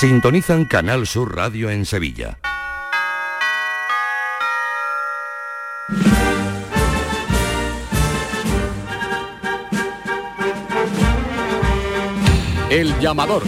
Sintonizan Canal Sur Radio en Sevilla. El llamador.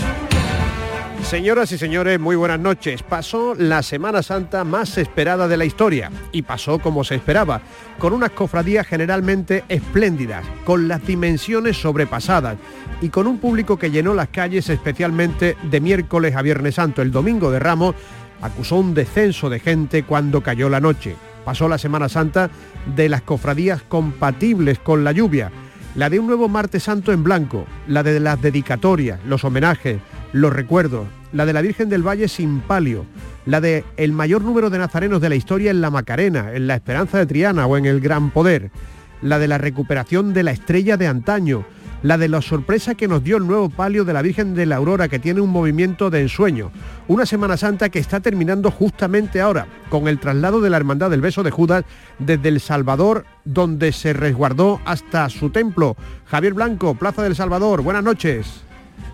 Señoras y señores, muy buenas noches. Pasó la Semana Santa más esperada de la historia y pasó como se esperaba, con unas cofradías generalmente espléndidas, con las dimensiones sobrepasadas y con un público que llenó las calles especialmente de miércoles a Viernes Santo. El domingo de Ramos acusó un descenso de gente cuando cayó la noche. Pasó la Semana Santa de las cofradías compatibles con la lluvia, la de un nuevo martes santo en blanco, la de las dedicatorias, los homenajes, los recuerdos, la de la Virgen del Valle sin palio, la de el mayor número de nazarenos de la historia en la Macarena, en la Esperanza de Triana o en el Gran Poder, la de la recuperación de la estrella de antaño, la de la sorpresa que nos dio el nuevo palio de la Virgen de la Aurora, que tiene un movimiento de ensueño. Una Semana Santa que está terminando justamente ahora, con el traslado de la Hermandad del Beso de Judas desde El Salvador, donde se resguardó hasta su templo. Javier Blanco, Plaza del Salvador, buenas noches.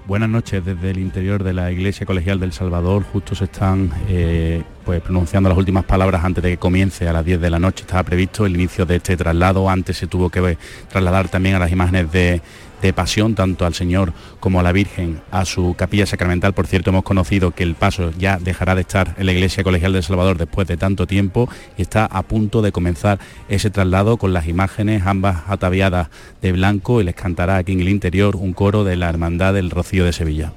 Buenas noches desde el interior de la Iglesia Colegial del Salvador. Justo se están eh, pues, pronunciando las últimas palabras antes de que comience a las 10 de la noche. Estaba previsto el inicio de este traslado. Antes se tuvo que trasladar también a las imágenes de, de pasión tanto al Señor como a la Virgen a su capilla sacramental. Por cierto, hemos conocido que el paso ya dejará de estar en la Iglesia Colegial del Salvador después de tanto tiempo y está a punto de comenzar ese traslado con las imágenes ambas ataviadas de blanco y les cantará aquí en el interior un coro de la Hermandad del Rocío de Sevilla.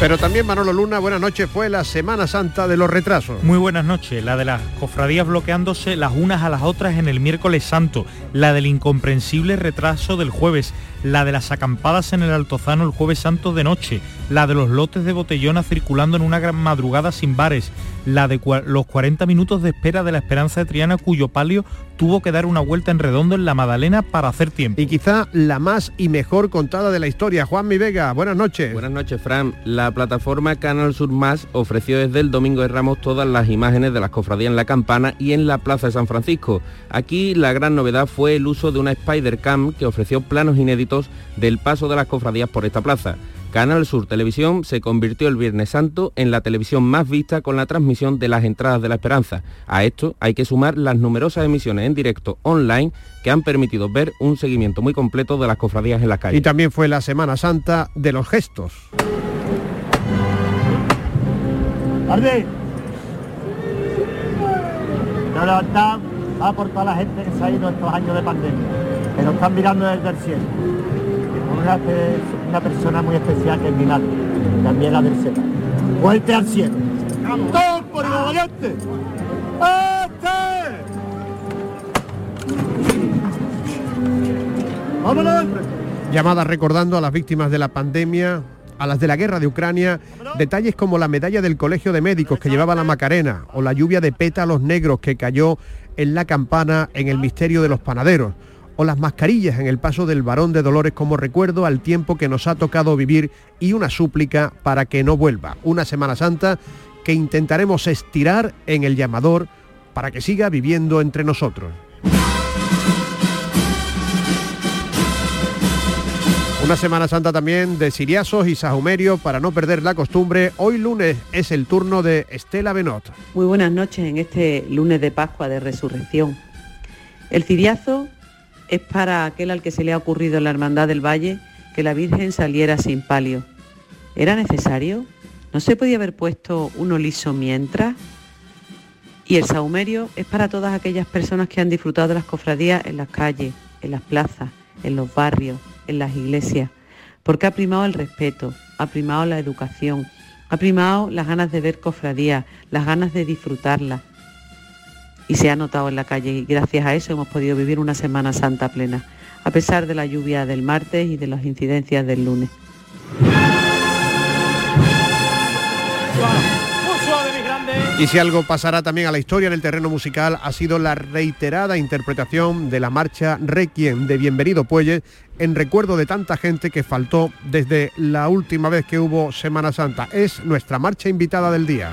Pero también Manolo Luna, buenas noches, fue la Semana Santa de los retrasos. Muy buenas noches, la de las cofradías bloqueándose las unas a las otras en el miércoles santo, la del incomprensible retraso del jueves, la de las acampadas en el Altozano el jueves santo de noche, la de los lotes de botellona circulando en una gran madrugada sin bares, la de los 40 minutos de espera de la Esperanza de Triana cuyo palio tuvo que dar una vuelta en redondo en la Madalena para hacer tiempo. Y quizá la más y mejor contada de la historia. Juan Mi Vega, buenas noches. Buenas noches, Fran. La plataforma Canal Sur Más ofreció desde el Domingo de Ramos todas las imágenes de las cofradías en la campana y en la Plaza de San Francisco. Aquí la gran novedad fue el uso de una Spider Cam que ofreció planos inéditos del paso de las cofradías por esta plaza. Canal Sur Televisión se convirtió el Viernes Santo en la televisión más vista con la transmisión de las entradas de la esperanza. A esto hay que sumar las numerosas emisiones en directo online que han permitido ver un seguimiento muy completo de las cofradías en las calles. Y también fue la Semana Santa de los gestos. ¡Tarde! va por toda la gente que se ha ido estos años de pandemia, que nos están mirando desde el cielo una, persona muy especial que es mi madre, también la del cielo. Vuelte al cielo. ¡Todos por el valiente! ¡Este! ¡Vámonos! Llamadas recordando a las víctimas de la pandemia, a las de la guerra de Ucrania, detalles como la medalla del Colegio de Médicos que llevaba la Macarena o la lluvia de pétalos negros que cayó en la campana en el misterio de los panaderos o las mascarillas en el paso del varón de Dolores como recuerdo al tiempo que nos ha tocado vivir y una súplica para que no vuelva. Una Semana Santa que intentaremos estirar en el llamador para que siga viviendo entre nosotros. Una Semana Santa también de siriasos y sahumerio para no perder la costumbre. Hoy lunes es el turno de Estela Benot. Muy buenas noches en este lunes de Pascua de Resurrección. El ciriazo es para aquel al que se le ha ocurrido en la Hermandad del Valle que la Virgen saliera sin palio. ¿Era necesario? ¿No se podía haber puesto uno liso mientras? Y el saumerio es para todas aquellas personas que han disfrutado de las cofradías en las calles, en las plazas, en los barrios, en las iglesias, porque ha primado el respeto, ha primado la educación, ha primado las ganas de ver cofradías, las ganas de disfrutarlas, y se ha notado en la calle y gracias a eso hemos podido vivir una Semana Santa plena, a pesar de la lluvia del martes y de las incidencias del lunes. Y si algo pasará también a la historia en el terreno musical ha sido la reiterada interpretación de la marcha Requiem de Bienvenido Puelles en recuerdo de tanta gente que faltó desde la última vez que hubo Semana Santa. Es nuestra marcha invitada del día.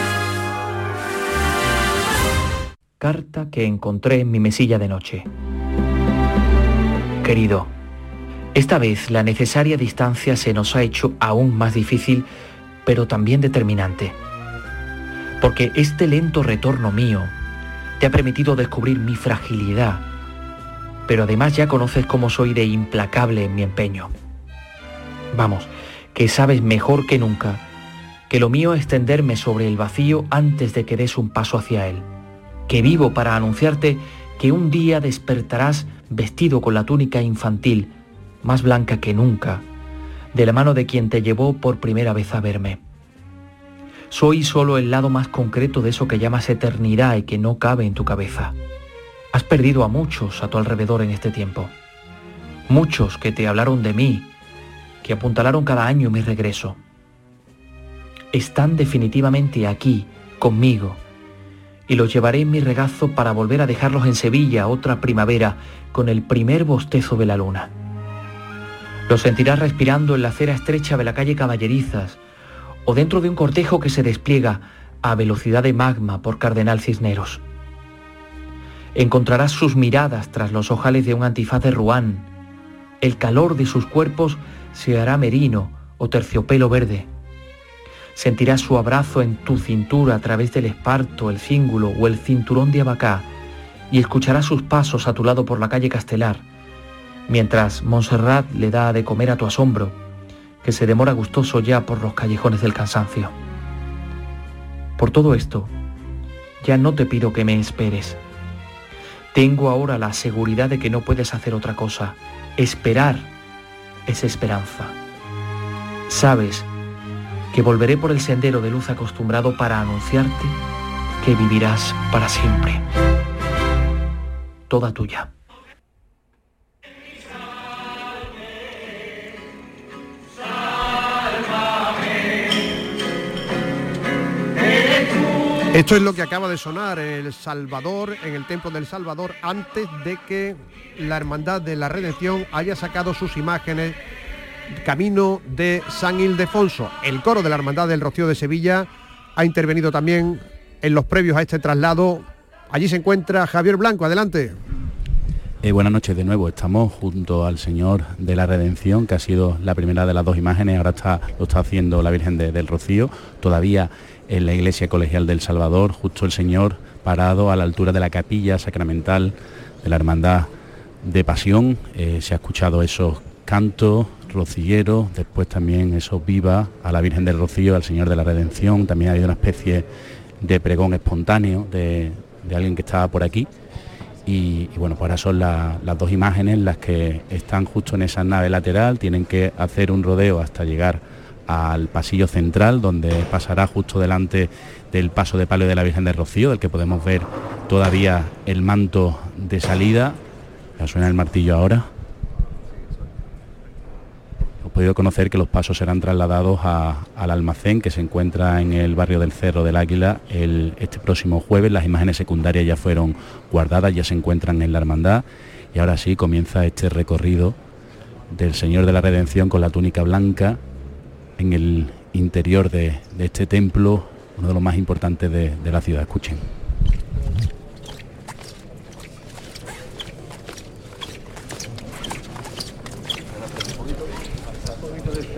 Carta que encontré en mi mesilla de noche. Querido, esta vez la necesaria distancia se nos ha hecho aún más difícil, pero también determinante. Porque este lento retorno mío te ha permitido descubrir mi fragilidad, pero además ya conoces cómo soy de implacable en mi empeño. Vamos, que sabes mejor que nunca que lo mío es tenderme sobre el vacío antes de que des un paso hacia él que vivo para anunciarte que un día despertarás vestido con la túnica infantil, más blanca que nunca, de la mano de quien te llevó por primera vez a verme. Soy solo el lado más concreto de eso que llamas eternidad y que no cabe en tu cabeza. Has perdido a muchos a tu alrededor en este tiempo. Muchos que te hablaron de mí, que apuntalaron cada año mi regreso. Están definitivamente aquí, conmigo, y los llevaré en mi regazo para volver a dejarlos en Sevilla otra primavera con el primer bostezo de la luna. Los sentirás respirando en la acera estrecha de la calle Caballerizas o dentro de un cortejo que se despliega a velocidad de magma por Cardenal Cisneros. Encontrarás sus miradas tras los ojales de un antifaz de Ruán. El calor de sus cuerpos se hará merino o terciopelo verde. Sentirás su abrazo en tu cintura a través del esparto, el cíngulo o el cinturón de abacá y escucharás sus pasos a tu lado por la calle Castelar, mientras Montserrat le da de comer a tu asombro, que se demora gustoso ya por los callejones del cansancio. Por todo esto, ya no te pido que me esperes. Tengo ahora la seguridad de que no puedes hacer otra cosa. Esperar es esperanza. Sabes que volveré por el sendero de luz acostumbrado para anunciarte que vivirás para siempre. Toda tuya. Esto es lo que acaba de sonar El Salvador, en el Templo del Salvador, antes de que la Hermandad de la Redención haya sacado sus imágenes camino de San Ildefonso. El coro de la Hermandad del Rocío de Sevilla ha intervenido también en los previos a este traslado. Allí se encuentra Javier Blanco, adelante. Eh, buenas noches de nuevo, estamos junto al Señor de la Redención, que ha sido la primera de las dos imágenes, ahora está, lo está haciendo la Virgen del Rocío, todavía en la Iglesia Colegial del Salvador, justo el Señor parado a la altura de la capilla sacramental de la Hermandad de Pasión, eh, se ha escuchado esos cantos, rocillero, después también eso viva a la Virgen del Rocío, al Señor de la Redención, también hay una especie de pregón espontáneo de, alguien que estaba por aquí. Y, bueno, pues ahora son las dos imágenes las que están justo en esa nave lateral, tienen que hacer un rodeo hasta llegar al pasillo central, donde pasará justo delante del paso de palio de la Virgen del Rocío, del que podemos ver todavía el manto de salida. Ya suena el martillo ahora. Podido conocer que los pasos serán trasladados al almacén que se encuentra en el barrio del Cerro del Águila este próximo jueves. Las imágenes secundarias ya fueron guardadas, ya se encuentran en la hermandad y ahora sí comienza este recorrido del Señor de la Redención con la túnica blanca en el interior de, este templo, uno de los más importantes de, de la ciudad. Escuchen.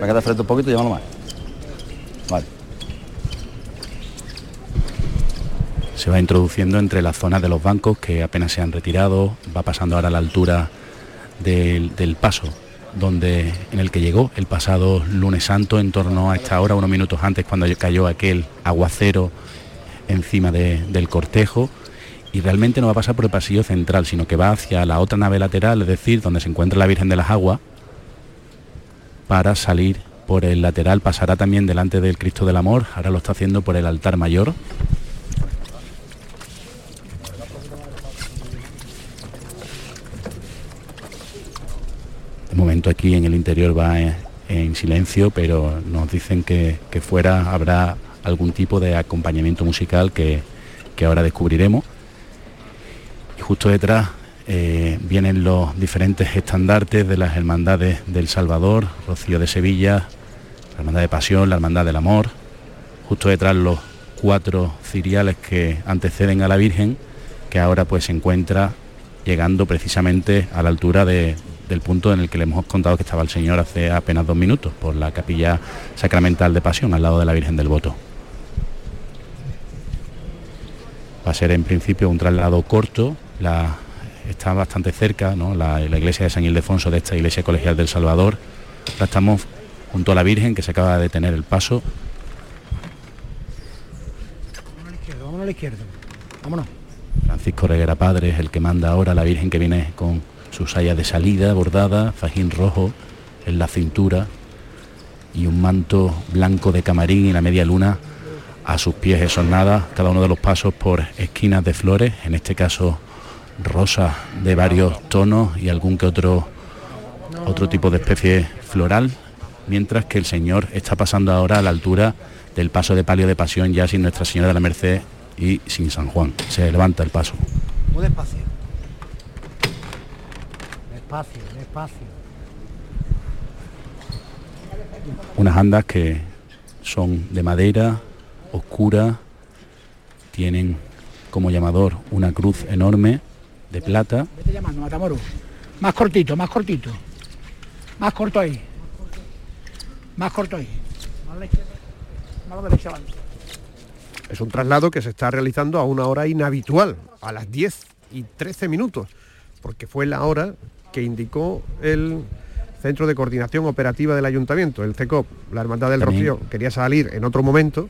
Para que frente un poquito y más. Vale. Se va introduciendo entre las zonas de los bancos que apenas se han retirado, va pasando ahora a la altura del paso donde en el que llegó el pasado lunes santo en torno a esta hora, unos minutos antes cuando cayó aquel aguacero encima del cortejo y realmente no va a pasar por el pasillo central, sino que va hacia la otra nave lateral, es decir, donde se encuentra la Virgen de las Aguas, para salir por el lateral, pasará también delante del Cristo del Amor, ahora lo está haciendo por el altar mayor. De momento aquí en el interior va en, silencio, pero nos dicen que, fuera habrá algún tipo de acompañamiento musical que, que ahora descubriremos. Y justo detrás eh, vienen los diferentes estandartes de las hermandades del Salvador, Rocío de Sevilla, la Hermandad de Pasión, la Hermandad del Amor, justo detrás los cuatro ciriales que anteceden a la Virgen, que ahora pues se encuentra llegando precisamente a la altura del punto en el que le hemos contado que estaba el Señor hace apenas dos minutos, por la capilla sacramental de Pasión, al lado de la Virgen del Voto. Va a ser en principio un traslado corto, la está bastante cerca, la, iglesia de San Ildefonso de esta iglesia colegial del Salvador. Ahora estamos junto a la Virgen que se acaba de detener el paso. Vámonos a la izquierda, vámonos. Francisco Reguera Padre es el que manda ahora, la Virgen que viene con su saya de salida bordada, fajín rojo en la cintura y un manto blanco de camarín y la media luna a sus pies nada cada uno de los pasos por esquinas de flores, en este caso rosa de varios tonos y algún que otro otro tipo de especie floral, mientras que el Señor está pasando ahora a la altura del paso de palio de pasión ya sin Nuestra Señora de la Merced y sin San Juan. Se levanta el paso. Muy despacio. Despacio, despacio. Unas andas que son de madera, oscura, tienen como llamador una cruz enorme de plata. Vete llamando, Matamoros. Más cortito, más cortito. Más corto ahí. Más corto ahí. Es un traslado que se está realizando a una hora inhabitual, a las 10 y 13 minutos, porque fue la hora que indicó el Centro de Coordinación Operativa del Ayuntamiento, el CECOP, la Hermandad del Rocío, quería salir en otro momento,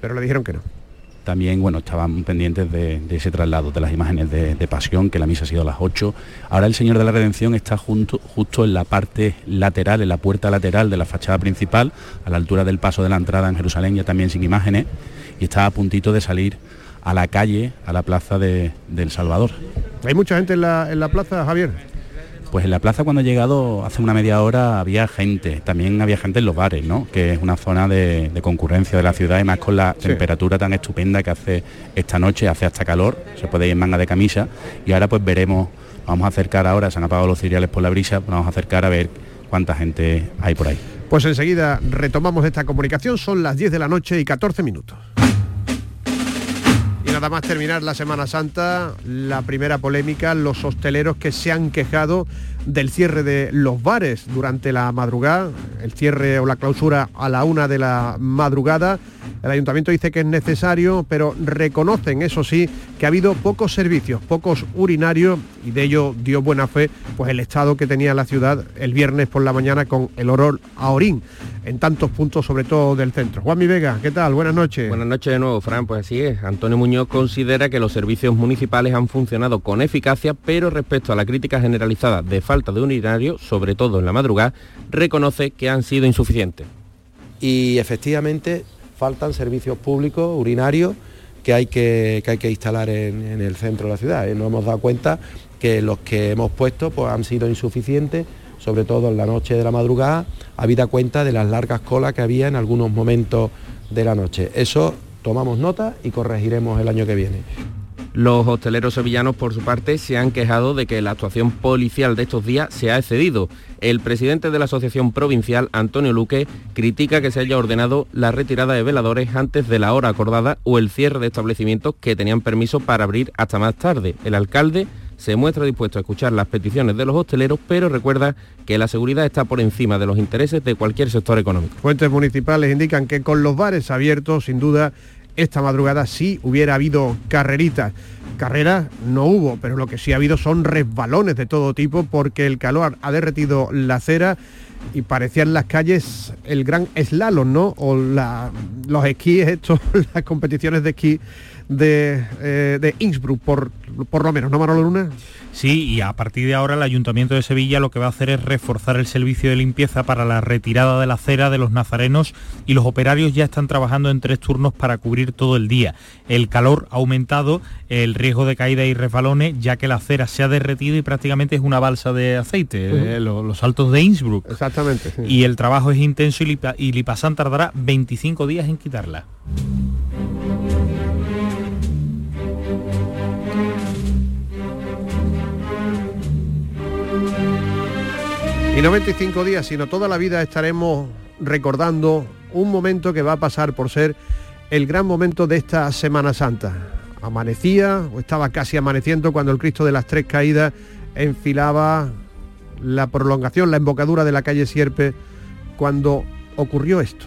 pero le dijeron que no también bueno, estaban pendientes de, ese traslado, de las imágenes de, pasión, que la misa ha sido a las 8. Ahora el Señor de la Redención está justo en la parte lateral, en la puerta lateral de la fachada principal, a la altura del paso de la entrada en Jerusalén, ya también sin imágenes, y está a puntito de salir a la calle, a la plaza de, del Salvador. ¿Hay mucha gente en la plaza, Javier? Pues en la plaza cuando he llegado hace una media hora había gente, también había gente en los bares, ¿no? que es una zona de, concurrencia de la ciudad y más con la temperatura tan estupenda que hace esta noche, hace hasta calor, se puede ir en manga de camisa. Y ahora pues veremos, vamos a acercar ahora, se han apagado los cereales por la brisa, vamos a acercar a ver cuánta gente hay por ahí. Pues enseguida retomamos esta comunicación, son las 10 de la noche y 14 minutos nada más terminar la Semana Santa, la primera polémica, los hosteleros que se han quejado del cierre de los bares durante la madrugada, el cierre o la clausura a la una de la madrugada. El ayuntamiento dice que es necesario, pero reconocen, eso sí, que ha habido pocos servicios, pocos urinarios y de ello dio buena fe pues el estado que tenía la ciudad el viernes por la mañana con el olor a orín en tantos puntos, sobre todo del centro. Juan Mi Vega, ¿qué tal? Buenas noches. Buenas noches de nuevo, Fran. Pues así es. Antonio Muñoz considera que los servicios municipales han funcionado con eficacia, pero respecto a la crítica generalizada de falta de urinario, sobre todo en la madrugada, reconoce que han sido insuficientes. Y efectivamente faltan servicios públicos urinarios que hay que, hay que instalar en, el centro de la ciudad. Nos hemos dado cuenta que los que hemos puesto pues, han sido insuficientes sobre todo en la noche de la madrugada, habida cuenta de las largas colas que había en algunos momentos de la noche. Eso tomamos nota y corregiremos el año que viene. Los hosteleros sevillanos, por su parte, se han quejado de que la actuación policial de estos días se ha excedido. El presidente de la Asociación Provincial, Antonio Luque, critica que se haya ordenado la retirada de veladores antes de la hora acordada o el cierre de establecimientos que tenían permiso para abrir hasta más tarde. El alcalde se muestra dispuesto a escuchar las peticiones de los hosteleros, pero recuerda que la seguridad está por encima de los intereses de cualquier sector económico. Fuentes municipales indican que con los bares abiertos, sin duda, esta madrugada sí hubiera habido carreritas. Carreras no hubo, pero lo que sí ha habido son resbalones de todo tipo porque el calor ha derretido la acera y parecían las calles el gran slalom, ¿no? O los esquíes, estos, las competiciones de esquí de, eh, de Innsbruck, por, por lo menos, ¿no, Manolo Luna? Sí, y a partir de ahora el Ayuntamiento de Sevilla lo que va a hacer es reforzar el servicio de limpieza para la retirada de la acera de los nazarenos y los operarios ya están trabajando en tres turnos para cubrir todo el día. El calor ha aumentado, el riesgo de caída y resbalones, ya que la acera se ha derretido y prácticamente es una balsa de aceite, eh, los, altos de Innsbruck. Exactamente. Y el trabajo es intenso y, y Lipasan tardará 25 días en quitarla. Y no 25 días, sino toda la vida estaremos recordando un momento que va a pasar por ser el gran momento de esta Semana Santa. Amanecía o estaba casi amaneciendo cuando el Cristo de las Tres Caídas enfilaba la prolongación, la embocadura de la calle Sierpe, cuando ocurrió esto.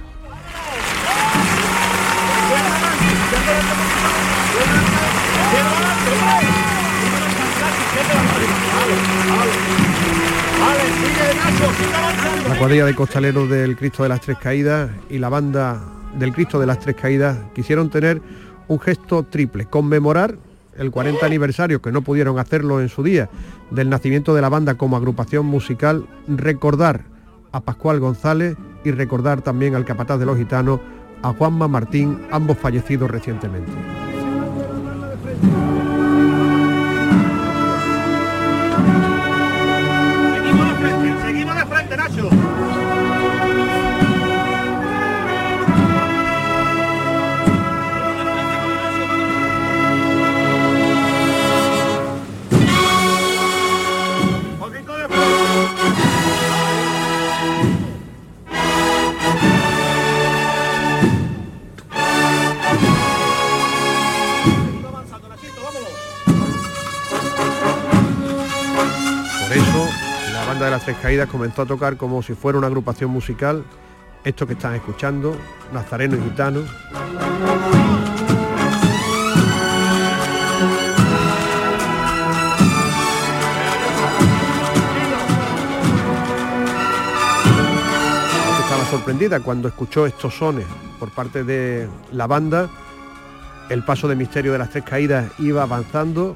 Cuadrilla de costaleros del Cristo de las Tres Caídas y la banda del Cristo de las Tres Caídas quisieron tener un gesto triple, conmemorar el 40 aniversario, que no pudieron hacerlo en su día, del nacimiento de la banda como agrupación musical, recordar a Pascual González y recordar también al capataz de los gitanos, a Juanma Martín, ambos fallecidos recientemente. De las Tres Caídas comenzó a tocar como si fuera una agrupación musical, esto que están escuchando, Nazareno y Gitano. Estaba sorprendida cuando escuchó estos sones por parte de la banda. El paso de misterio de las tres caídas iba avanzando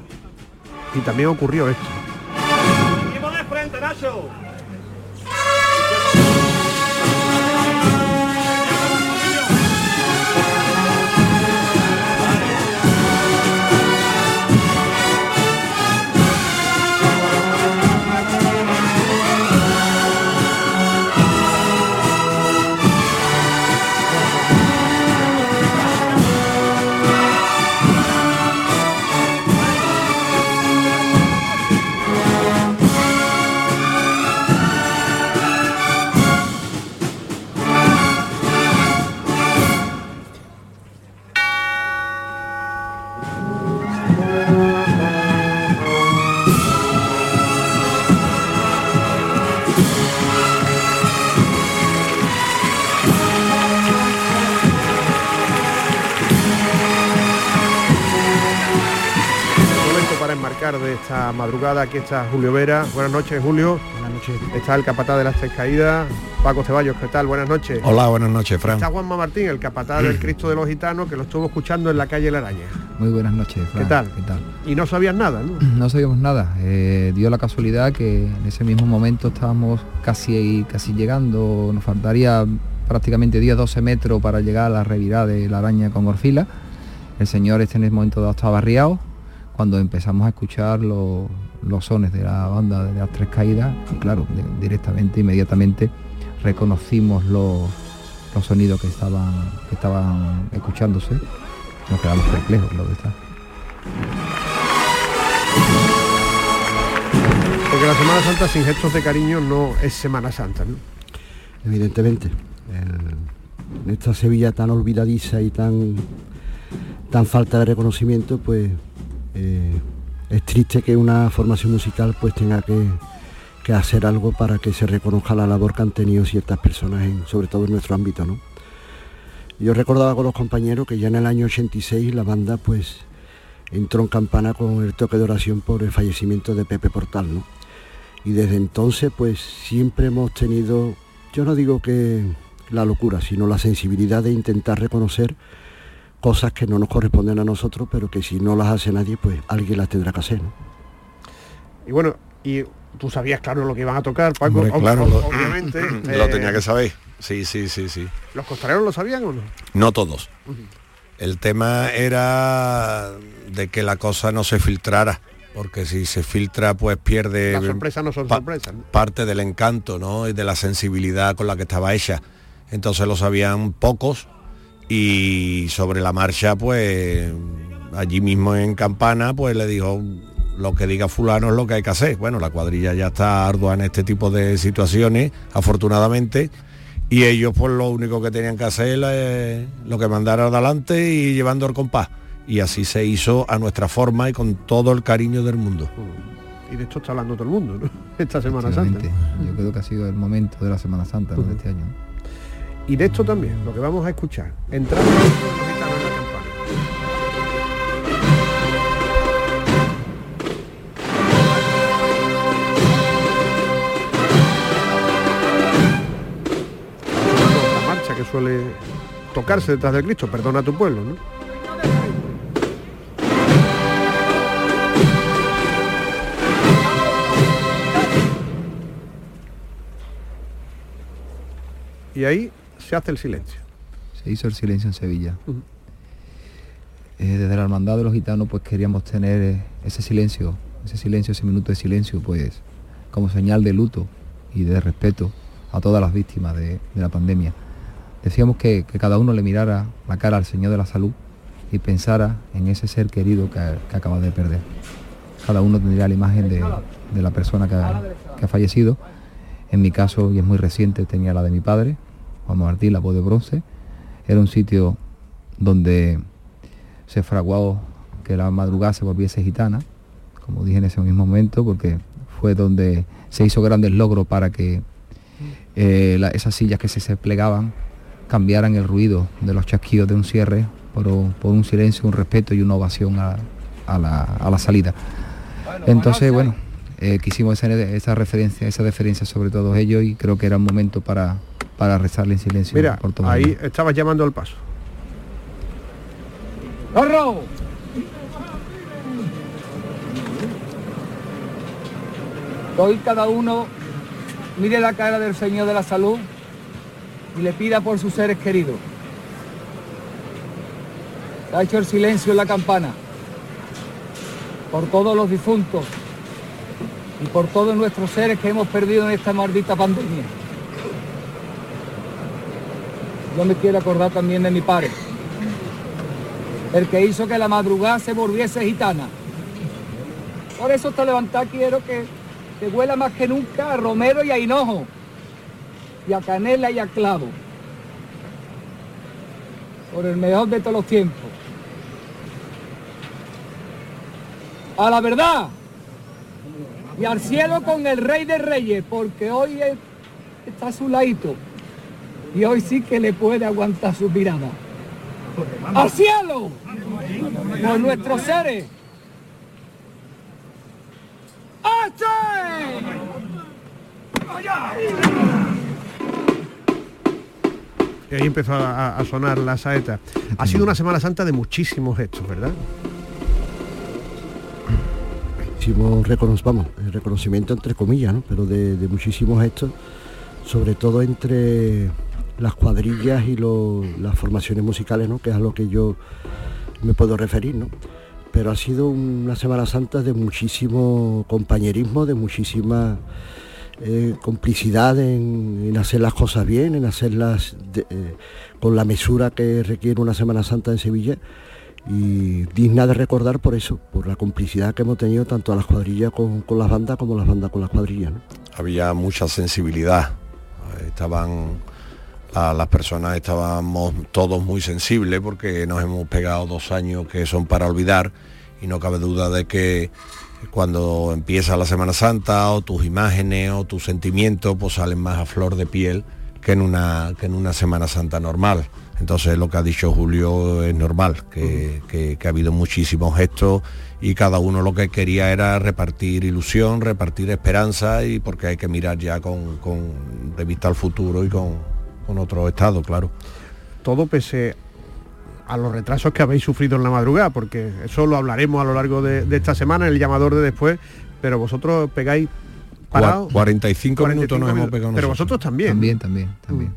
y también ocurrió esto. show. De esta madrugada. Aquí está Julio Vera. Buenas noches, Julio. Buenas noches. Está el capataz de las tres caídas, Paco Ceballos. ¿Qué tal? Buenas noches. Hola, buenas noches, Fran. Está Juanma Martín, el capataz del Cristo de los Gitanos, que lo estuvo escuchando en la calle La Araña. Muy buenas noches, Fran. ¿Qué tal? ¿Qué tal? Y no sabías nada, ¿no? No sabíamos nada. Eh, dio la casualidad que en ese mismo momento estábamos casi, casi llegando, nos faltaría prácticamente 10-12 metros para llegar a la revirada de la araña con Orfila. El señor este en ese momento estaba barriado cuando empezamos a escuchar los, los sones de la banda de las tres caídas, y claro, de- directamente, inmediatamente reconocimos los, los sonidos que estaban, que estaban escuchándose. Nos quedamos perplejos, lo que está. Porque la Semana Santa sin gestos de cariño no es Semana Santa, ¿no? evidentemente. El- en esta Sevilla tan olvidadiza y tan, tan falta de reconocimiento, pues eh, es triste que una formación musical pues tenga que, que hacer algo para que se reconozca la labor que han tenido ciertas personas, en- sobre todo en nuestro ámbito. ¿no? Yo recordaba con los compañeros que ya en el año 86 la banda pues entró en campana con el toque de oración por el fallecimiento de Pepe Portal. ¿no? y desde entonces pues siempre hemos tenido, yo no digo que la locura, sino la sensibilidad de intentar reconocer cosas que no nos corresponden a nosotros, pero que si no las hace nadie, pues alguien las tendrá que hacer. ¿no? Y bueno, y tú sabías claro lo que iban a tocar, Paco, Hombre, claro, ob- obviamente. lo eh, tenía que saber. Sí, sí, sí, sí. ¿Los costareros lo sabían o no? No todos. El tema era de que la cosa no se filtrara, porque si se filtra pues pierde Las sorpresas no son pa- sorpresas. ¿no? parte del encanto ¿no? y de la sensibilidad con la que estaba hecha. Entonces lo sabían pocos y sobre la marcha pues allí mismo en Campana pues le dijo lo que diga fulano es lo que hay que hacer. Bueno, la cuadrilla ya está ardua en este tipo de situaciones, afortunadamente, y ellos pues lo único que tenían que hacer es lo que mandaron adelante y llevando el compás. Y así se hizo a nuestra forma y con todo el cariño del mundo. Y de esto está hablando todo el mundo, ¿no? Esta Semana Santa. Yo creo que ha sido el momento de la Semana Santa ¿no? de este año. Y de esto también, lo que vamos a escuchar. Entramos en la campana. La marcha que suele tocarse detrás del Cristo, perdona a tu pueblo, ¿no? Y ahí se hace el silencio. Se hizo el silencio en Sevilla. Eh, desde la hermandad de los gitanos pues queríamos tener eh, ese silencio, ese silencio, ese minuto de silencio pues como señal de luto y de respeto a todas las víctimas de, de la pandemia. Decíamos que, que cada uno le mirara la cara al Señor de la Salud y pensara en ese ser querido que, que acaba de perder. Cada uno tendría la imagen de, de la persona que ha, que ha fallecido. En mi caso, y es muy reciente, tenía la de mi padre, Juan Martín, la voz de bronce. Era un sitio donde se fraguó que la madrugada se volviese gitana, como dije en ese mismo momento, porque fue donde se hizo grandes logros para que eh, la- esas sillas que se, se plegaban cambiaran el ruido de los chasquidos de un cierre por, por un silencio, un respeto y una ovación a, a la, a la salida. Entonces, bueno, eh, quisimos hacer esa referencia, esa deferencia sobre todos ellos y creo que era un momento para, para rezarle en silencio Mira, por todos ahí ellos. estabas llamando al paso. ¡Corro! Hoy cada uno mire la cara del Señor de la Salud y le pida por sus seres queridos. Se ha hecho el silencio en la campana por todos los difuntos y por todos nuestros seres que hemos perdido en esta maldita pandemia. Yo me quiero acordar también de mi padre, el que hizo que la madrugada se volviese gitana. Por eso te levantar quiero que, que huela más que nunca a romero y a hinojo, y a canela y a clavo, por el mejor de todos los tiempos. A la verdad, y al cielo con el rey de reyes, porque hoy es- está a su ladito, y hoy sí que le puede aguantar su mirada. ¡Al cielo! Por nuestros seres. Y ahí empezó a sonar la saeta. Ha sido una Semana Santa de muchísimos gestos, ¿verdad? Muchísimo vamos, el reconocimiento entre comillas, ¿no? pero de, muchísimos gestos, sobre todo entre las cuadrillas y las formaciones musicales, ¿no? que es a lo que yo me puedo referir. ¿no? pero ha sido una Semana Santa de muchísimo compañerismo, de muchísima eh, complicidad en, hacer las cosas bien, en hacerlas eh, con la mesura que requiere una Semana Santa en Sevilla y digna de recordar por eso, por la complicidad que hemos tenido tanto a las cuadrillas con, las bandas como las bandas con las cuadrillas. Había mucha sensibilidad, estaban las personas estábamos todos muy sensibles porque nos hemos pegado dos años que son para olvidar y no cabe duda de que cuando empieza la Semana Santa o tus imágenes o tus sentimientos pues salen más a flor de piel que en una, que en una Semana Santa normal. Entonces lo que ha dicho Julio es normal, que, ha habido muchísimos gestos y cada uno lo que quería era repartir ilusión, repartir esperanza y porque hay que mirar ya con, con de vista al futuro y con, con otro estado, claro. Todo pese a los retrasos que habéis sufrido en la madrugada, porque eso lo hablaremos a lo largo de, esta semana, en el llamador de después, pero vosotros pegáis parado. 45, minutos nos hemos pegado Pero vosotros también. También, también, también.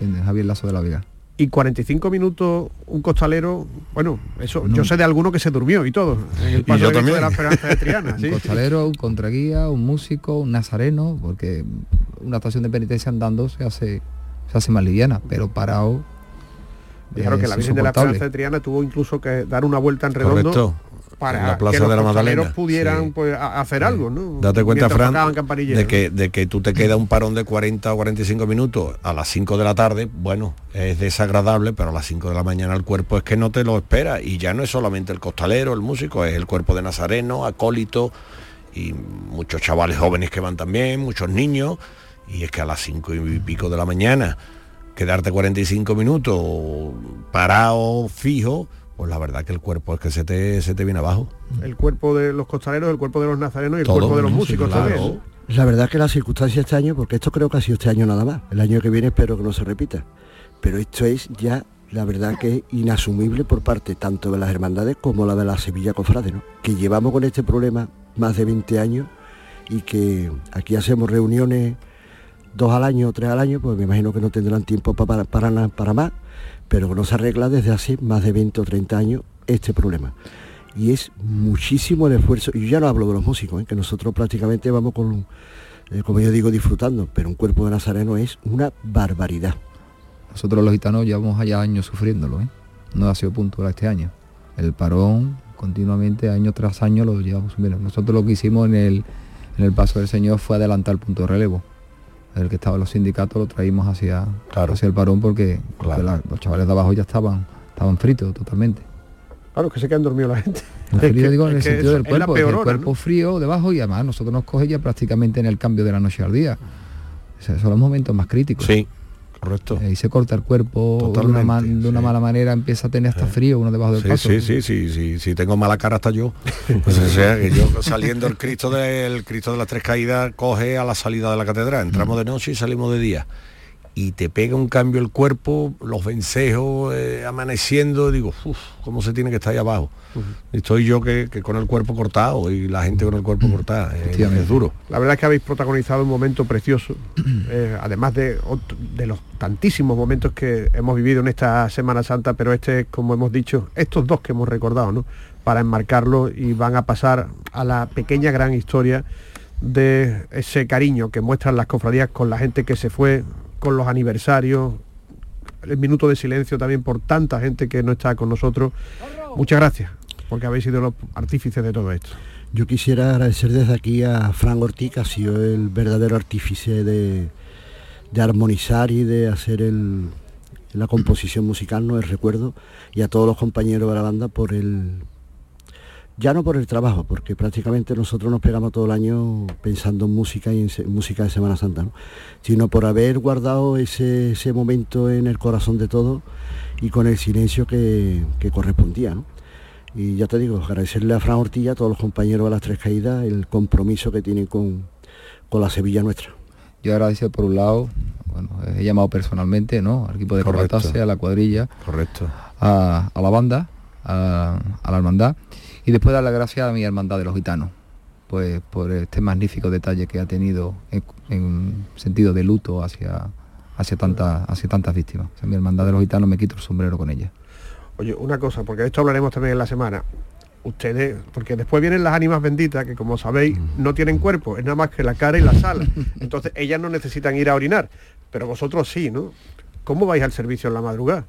Mm. Javier Lazo de la Vega. Y 45 minutos un costalero, bueno, eso yo sé de alguno que se durmió y todo, en el paso yo también. de la Esperanza de Triana. un costalero, un contraguía, un músico, un nazareno, porque una estación de penitencia andando se hace se hace más liviana, pero parado. Dijeron que la Virgen de la Esperanza de Triana tuvo incluso que dar una vuelta en redondo para la plaza que los de la Magdalena pudieran pues, hacer algo, ¿no? Date cuenta, Fran, de que, de que tú te queda un parón de 40 o 45 minutos a las 5 de la tarde, bueno, es desagradable, pero a las 5 de la mañana el cuerpo es que no te lo espera. Y ya no es solamente el costalero, el músico, es el cuerpo de Nazareno, acólito y muchos chavales jóvenes que van también, muchos niños. Y es que a las cinco y pico de la mañana quedarte 45 minutos parado, fijo, pues la verdad que el cuerpo es que se te, se te viene abajo. El cuerpo de los costaleros, el cuerpo de los nazarenos y el cuerpo de los músicos también. La verdad que la circunstancia este año, porque esto creo que ha sido este año nada más, el año que viene espero que no se repita, pero esto es ya la verdad que es inasumible por parte tanto de las hermandades como la de la Sevilla Cofrade, ¿no? que llevamos con este problema más de 20 años y que aquí hacemos reuniones dos al año o tres al año, pues me imagino que no tendrán tiempo para, para, para más, pero no se arregla desde hace más de 20 o 30 años este problema. Y es muchísimo el esfuerzo, y yo ya no hablo de los músicos, ¿eh? que nosotros prácticamente vamos con, eh, como yo digo, disfrutando, pero un cuerpo de nazareno es una barbaridad. Nosotros los gitanos llevamos allá años sufriéndolo, ¿eh? no ha sido puntual este año. El parón continuamente, año tras año, lo llevamos sufriendo. Nosotros lo que hicimos en el, en el paso del Señor fue adelantar el punto de relevo el que estaba en los sindicatos lo traímos hacia, hacia el parón porque, los chavales de abajo ya estaban, estaban fritos totalmente. Claro, que se quedan dormidos la gente. Digo, en el sentido del cuerpo, el cuerpo frío debajo y además nosotros nos coge ya prácticamente en el cambio de la noche al día. esos son los momentos más críticos. Sí, Correcto. Y se corta el cuerpo de una, mala manera, empieza a tener hasta frío uno debajo del paso. Sí, sí, sí, sí, si tengo mala cara hasta yo. Pues sea, que yo saliendo el Cristo del Cristo de las Tres Caídas coge a la salida de la catedral, entramos de noche y salimos de día y te pega un cambio el cuerpo, los vencejos eh, amaneciendo, digo, uff, ¿cómo se tiene que estar ahí abajo? Estoy yo que, con el cuerpo cortado y la gente con el cuerpo cortado, es, duro. La verdad es que habéis protagonizado un momento precioso, eh, además de, de los tantísimos momentos que hemos vivido en esta Semana Santa, pero este, como hemos dicho, estos dos que hemos recordado, ¿no? Para enmarcarlo y van a pasar a la pequeña gran historia de ese cariño que muestran las cofradías con la gente que se fue con los aniversarios, el minuto de silencio también por tanta gente que no está con nosotros. Muchas gracias, porque habéis sido los artífices de todo esto. Yo quisiera agradecer desde aquí a Fran Ortiz, que ha sido el verdadero artífice de, de armonizar y de hacer el, la composición musical, no el recuerdo, y a todos los compañeros de la banda por el, ya no por el trabajo, porque prácticamente nosotros nos pegamos todo el año pensando en música y en música de Semana Santa, sino por haber guardado ese, momento en el corazón de todos y con el silencio que, correspondía. Y ya te digo, agradecerle a Fran Ortilla, a todos los compañeros de las Tres Caídas, el compromiso que tienen con, la Sevilla nuestra. Yo agradecido por un lado, bueno, he llamado personalmente, ¿no? Al equipo de Corretase, a la cuadrilla, Correcto. A, la banda, a, a la hermandad y después dar las gracias a mi hermandad de los gitanos, pues por este magnífico detalle que ha tenido en, sentido de luto hacia, hacia, tantas, hacia tantas víctimas. mi hermandad de los gitanos me quito el sombrero con ella. Oye, una cosa, porque de esto hablaremos también en la semana. ustedes, porque después vienen las ánimas benditas que como sabéis no tienen cuerpo, es nada más que la cara y la sala. Entonces ellas no necesitan ir a orinar, pero vosotros sí, ¿no? ¿Cómo vais al servicio en la madrugada?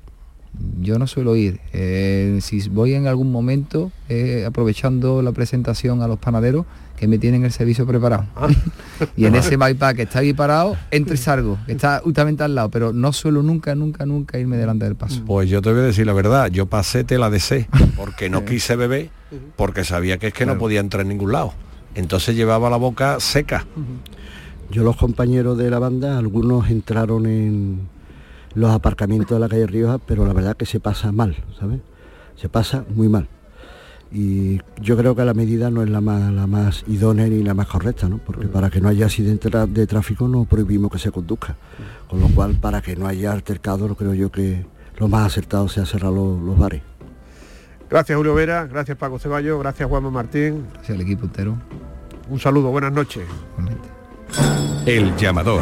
Yo no suelo ir. Eh, si voy en algún momento, eh, aprovechando la presentación a los panaderos, que me tienen el servicio preparado. Ah. y en ese bypass que está ahí parado, entro y salgo, que está justamente al lado, pero no suelo nunca, nunca, nunca irme delante del paso. Pues yo te voy a decir la verdad, yo pasé tela de C, porque no quise beber, porque sabía que es que no podía entrar en ningún lado. Entonces llevaba la boca seca. Yo los compañeros de la banda, algunos entraron en los aparcamientos de la calle Rioja, pero la verdad que se pasa mal, ¿sabes? Se pasa muy mal. Y yo creo que la medida no es la más, la más idónea ni la más correcta, ¿no? Porque para que no haya accidente tra- de tráfico no prohibimos que se conduzca. Con lo cual, para que no haya altercado, creo yo que lo más acertado sea cerrar los, los bares. Gracias Julio Vera, gracias Paco Ceballos, gracias Juanma Martín. Gracias al equipo entero. Un saludo, buenas noches. El llamador.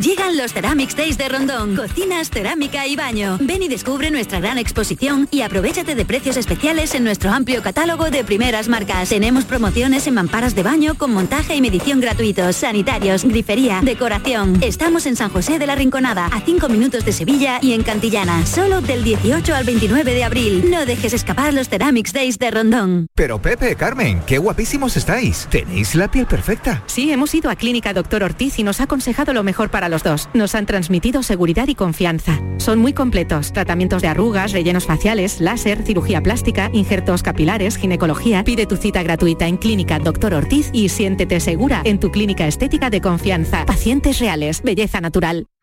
Llegan los Ceramics Days de Rondón. Cocinas, cerámica y baño. Ven y descubre nuestra gran exposición y aprovechate de precios especiales en nuestro amplio catálogo de primeras marcas. Tenemos promociones en mamparas de baño con montaje y medición gratuitos, sanitarios, grifería, decoración. Estamos en San José de la Rinconada, a 5 minutos de Sevilla y en Cantillana. Solo del 18 al 29 de abril. No dejes escapar los Ceramics Days de Rondón. Pero Pepe, Carmen, qué guapísimos estáis. Tenéis la piel perfecta. Sí, hemos ido a Clínica Doctor Ortiz y nos ha aconsejado lo mejor para los dos. Nos han transmitido seguridad y confianza. Son muy completos. Tratamientos de arrugas, rellenos faciales, láser, cirugía plástica, injertos capilares, ginecología. Pide tu cita gratuita en Clínica Doctor Ortiz y siéntete segura en tu clínica estética de confianza. Pacientes reales, belleza natural.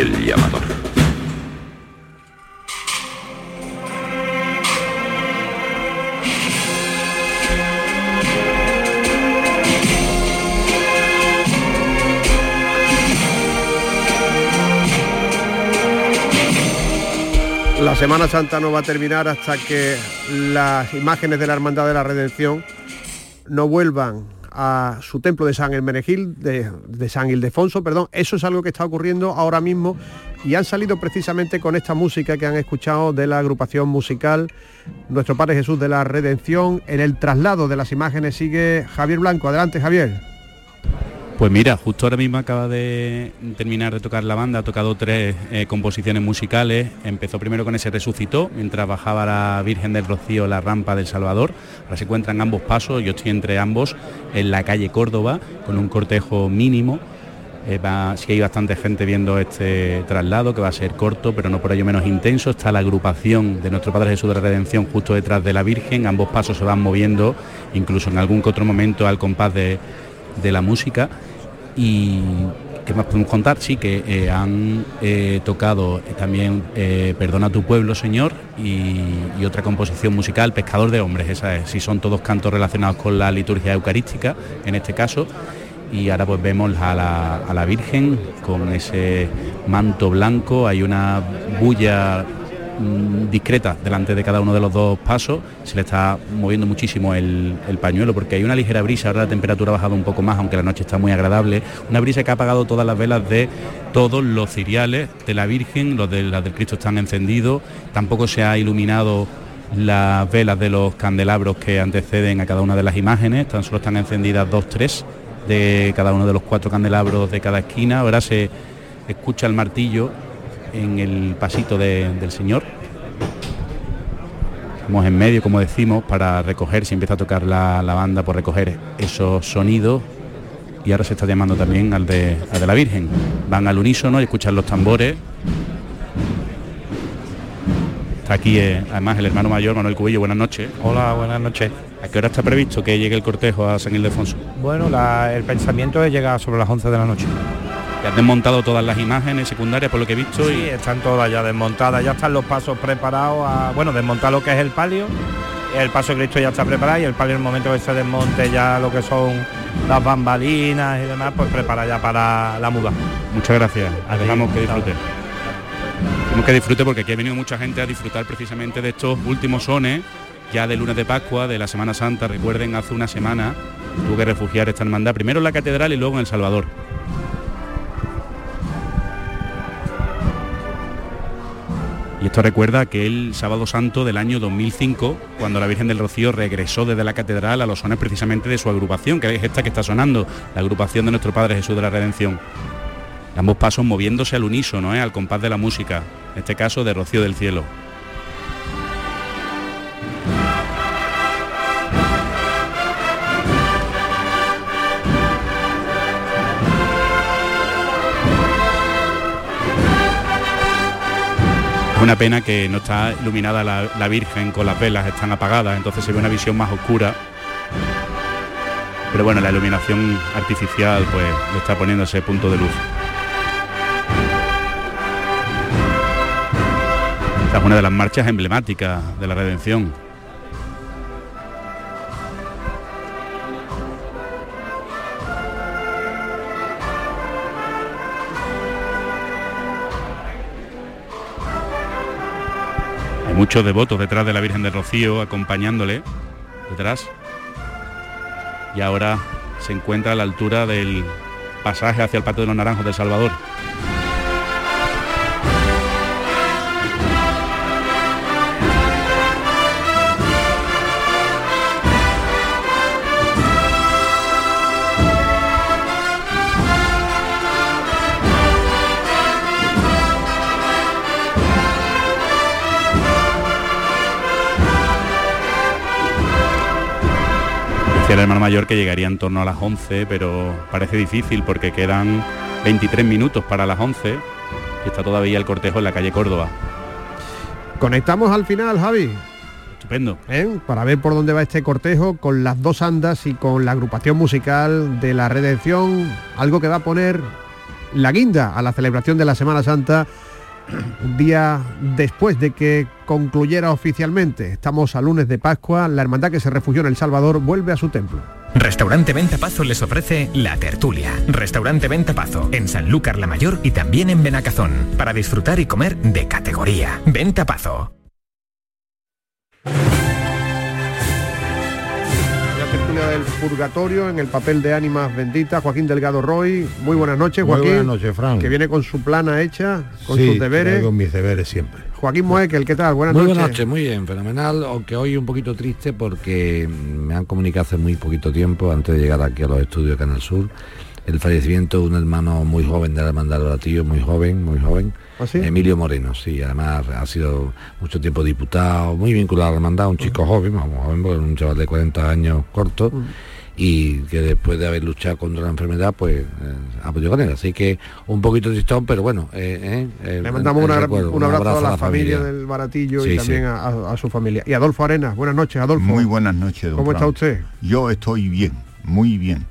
El llamador. La Semana Santa no va a terminar hasta que las imágenes de la Hermandad de la Redención no vuelvan a su templo de San Hermenegil, de, de San Ildefonso, perdón. Eso es algo que está ocurriendo ahora mismo y han salido precisamente con esta música que han escuchado de la agrupación musical Nuestro Padre Jesús de la Redención. En el traslado de las imágenes sigue Javier Blanco. Adelante, Javier. Pues mira, justo ahora mismo acaba de terminar de tocar la banda, ha tocado tres eh, composiciones musicales. Empezó primero con ese Resucitó, mientras bajaba la Virgen del Rocío la rampa del Salvador. Ahora se encuentran ambos pasos, yo estoy entre ambos, en la calle Córdoba, con un cortejo mínimo. Eh, va- sí hay bastante gente viendo este traslado, que va a ser corto, pero no por ello menos intenso. Está la agrupación de nuestro Padre Jesús de la Redención justo detrás de la Virgen. Ambos pasos se van moviendo, incluso en algún que otro momento al compás de la música. Y ¿qué más podemos contar? Sí, que eh, han eh, tocado también eh, Perdona tu pueblo, Señor, y, y otra composición musical, Pescador de Hombres, esa es. Sí, son todos cantos relacionados con la liturgia eucarística, en este caso. Y ahora pues vemos a la, a la Virgen con ese manto blanco, hay una bulla mm, discreta delante de cada uno de los dos pasos, se le está moviendo muchísimo el, el pañuelo porque hay una ligera brisa, ahora la temperatura ha bajado un poco más, aunque la noche está muy agradable, una brisa que ha apagado todas las velas de todos los ciriales de la Virgen, los de las del Cristo están encendidos, tampoco se ha iluminado las velas de los candelabros que anteceden a cada una de las imágenes, tan solo están encendidas dos, tres de cada uno de los cuatro candelabros de cada esquina, ahora se escucha el martillo en el pasito de- del Señor Estamos en medio, como decimos, para recoger, si empieza a tocar la, la banda, por recoger esos sonidos y ahora se está llamando también al de, al de la Virgen. Van al unísono y escuchan los tambores. Está aquí eh, además el hermano mayor Manuel Cubillo, buenas noches. Hola, buenas noches. ¿A qué hora está previsto que llegue el cortejo a San Ildefonso? Bueno, la- el pensamiento es llegar sobre las 11 de la noche. ¿Ya han desmontado todas las imágenes secundarias por lo que he visto? Sí, están todas ya desmontadas, ya están los pasos preparados a, bueno, desmontar lo que es el palio, el paso de Cristo ya está preparado y el palio en el momento que se desmonte ya lo que son las bambalinas y demás, pues prepara ya para la muda. Muchas gracias. Dejamos que disfrute. Tenemos que disfrute porque aquí ha venido mucha gente a disfrutar precisamente de estos últimos sones, ya de lunes de Pascua, de la Semana Santa. Recuerden, hace una semana tuvo que refugiar esta hermandad, primero en la catedral y luego en El Salvador. Y esto recuerda que el sábado santo del año 2005, cuando la Virgen del Rocío regresó desde la catedral a los sones precisamente de su agrupación, que es esta que está sonando, la agrupación de nuestro Padre Jesús de la Redención. Ambos pasos moviéndose al unísono, ¿eh? al compás de la música, en este caso de Rocío del Cielo. Una pena que no está iluminada la, Virgen con las velas, están apagadas, entonces se ve una visión más oscura. Pero bueno, la iluminación artificial pues le está poniendo ese punto de luz. Esta es una de las marchas emblemáticas de la redención. Muchos devotos detrás de la Virgen del Rocío acompañándole detrás. Y ahora se encuentra a la altura del pasaje hacia el Patio de los Naranjos del Salvador. El hermano mayor que llegaría en torno a las 11, pero parece difícil porque quedan 23 minutos para las 11 y está todavía el cortejo en la calle Córdoba. Conectamos al final, Javi. Estupendo. ¿eh? Para ver por dónde va este cortejo con las dos andas y con la agrupación musical de la Redención, algo que va a poner la guinda a la celebración de la Semana Santa un día después de que concluyera oficialmente. Estamos a lunes de Pascua, la hermandad que se refugió en El Salvador vuelve a su templo. Restaurante Ventapazo les ofrece La Tertulia. Restaurante Ventapazo en Sanlúcar la Mayor y también en Benacazón. Para disfrutar y comer de categoría. Ventapazo. Purgatorio en el papel de ánimas benditas, Joaquín Delgado Roy. Muy buenas noches, Muy Joaquín. buenas noches, Fran. Que viene con su plana hecha, con Sí, sus deberes. Con mis deberes siempre. Joaquín Moekel, ¿qué tal? Buenas muy noches. buenas noches, muy bien, fenomenal, aunque hoy un poquito triste porque me han comunicado hace muy poquito tiempo, antes de llegar aquí a los estudios de Canal Sur, el fallecimiento de un hermano muy joven de la hermandad de muy joven, muy joven, ¿Ah, sí? Emilio Moreno, sí, además ha sido mucho tiempo diputado, muy vinculado a la hermandad, un chico joven, vamos, joven, era un chaval de 40 años corto, y que después de haber luchado contra la enfermedad, pues eh, apoyó con él. Así que un poquito tristón, pero bueno. eh, eh, Le el- mandamos una- recuerdo, un, abrazo a la, familia, del Baratillo y también sí. a, su familia. Y Adolfo Arenas, buenas noches, Adolfo. Muy buenas noches, don ¿Cómo está usted? Yo estoy bien, muy bien.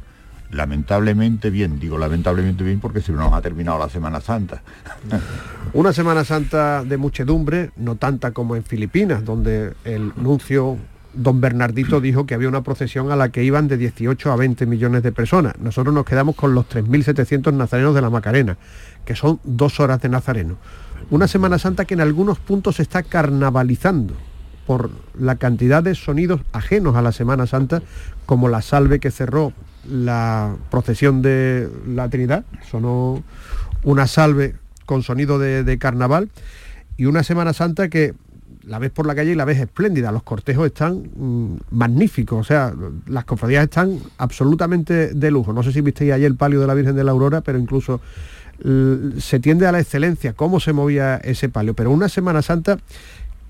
Lamentablemente bien, digo lamentablemente bien porque se nos ha terminado la Semana Santa. Una Semana Santa de muchedumbre, no tanta como en Filipinas, donde el nuncio don Bernardito dijo que había una procesión a la que iban de 18 a 20 millones de personas. Nosotros nos quedamos con los 3.700 nazarenos de la Macarena, que son dos horas de nazareno. Una Semana Santa que en algunos puntos se está carnavalizando por la cantidad de sonidos ajenos a la Semana Santa, como la salve que cerró la procesión de la Trinidad, sonó una salve con sonido de, carnaval, y una Semana Santa que la ves por la calle y la ves espléndida, los cortejos están mm, magníficos, o sea, las cofradías están absolutamente de lujo. No sé si visteis ayer el palio de la Virgen de la Aurora, pero incluso se tiende a la excelencia, cómo se movía ese palio, pero una Semana Santa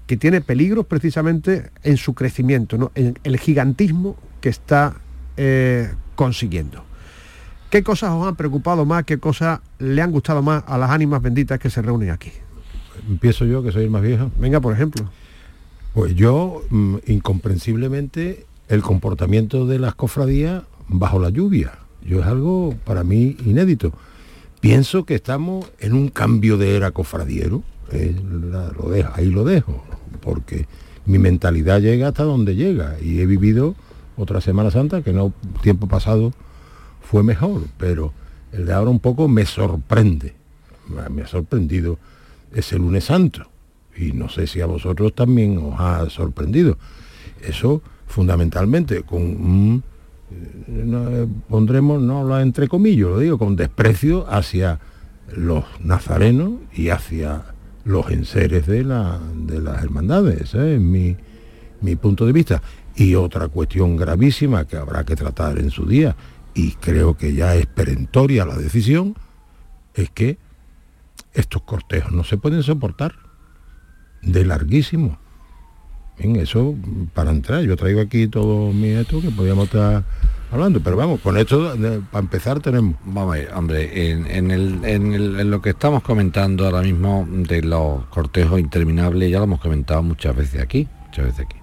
que tiene peligros precisamente en su crecimiento, ¿no? en el gigantismo que está eh, consiguiendo. ¿Qué cosas os han preocupado más? ¿Qué cosas le han gustado más a las ánimas benditas que se reúnen aquí? Empiezo yo, que soy el más viejo. Venga, por ejemplo. Pues yo, mm, incomprensiblemente, el comportamiento de las cofradías bajo la lluvia. Yo es algo para mí inédito. Pienso que estamos en un cambio de era cofradiero. Eh, la- lo dejo- ahí lo dejo, porque mi mentalidad llega hasta donde llega y he vivido otra Semana Santa que no tiempo pasado fue mejor, pero el de ahora un poco me sorprende. Me- ha sorprendido ese lunes santo y no sé si a vosotros también os ha sorprendido. Eso fundamentalmente con un, eh, eh, pondremos, no lo entre comillas, lo digo, con desprecio hacia los nazarenos y hacia los enseres de, la, de las hermandades. Ese es mi, mi punto de vista. Y otra cuestión gravísima que habrá que tratar en su día, y creo que ya es perentoria la decisión, es que estos cortejos no se pueden soportar de larguísimo. En eso, para entrar, yo traigo aquí todo mi esto que podíamos estar hablando, pero vamos, con esto, de- para empezar, tenemos... Vamos a ver, hombre, en, en lo que estamos comentando ahora mismo de los cortejos interminables, ya lo hemos comentado muchas veces aquí, muchas veces aquí.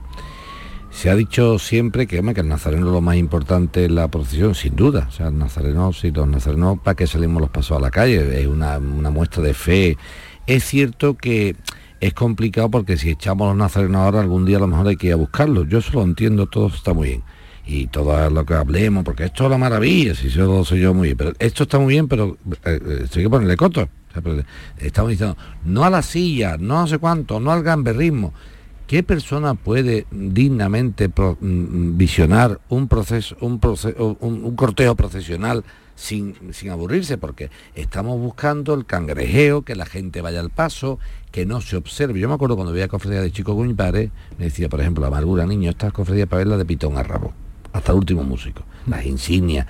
Se ha dicho siempre que, el nazareno lo más importante es la procesión, sin duda. O sea, el nazareno, si los nazarenos, ¿para qué salimos los pasos a la calle? Es una, una muestra de fe. Es cierto que es complicado porque si echamos los nazarenos ahora, algún día a lo mejor hay que ir a buscarlos. Yo eso lo entiendo, todo está muy bien. Y todo lo que hablemos, porque esto es la maravilla, si yo lo sé yo muy bien. Pero esto está muy bien, pero eh, eh, hay que ponerle coto. Estamos diciendo, no a la silla, no a sé cuánto, no al gamberrismo. ¿Qué persona puede dignamente pro- mm, visionar un proceso, un, proce- un, cortejo procesional sin, sin aburrirse? Porque estamos buscando el cangrejeo, que la gente vaya al paso, que no se observe. Yo me acuerdo cuando veía cofradía de chico padre, me decía, por ejemplo, amargura, niño, estas cofradías para verla de pitón a rabo, hasta el último músico, las insignias.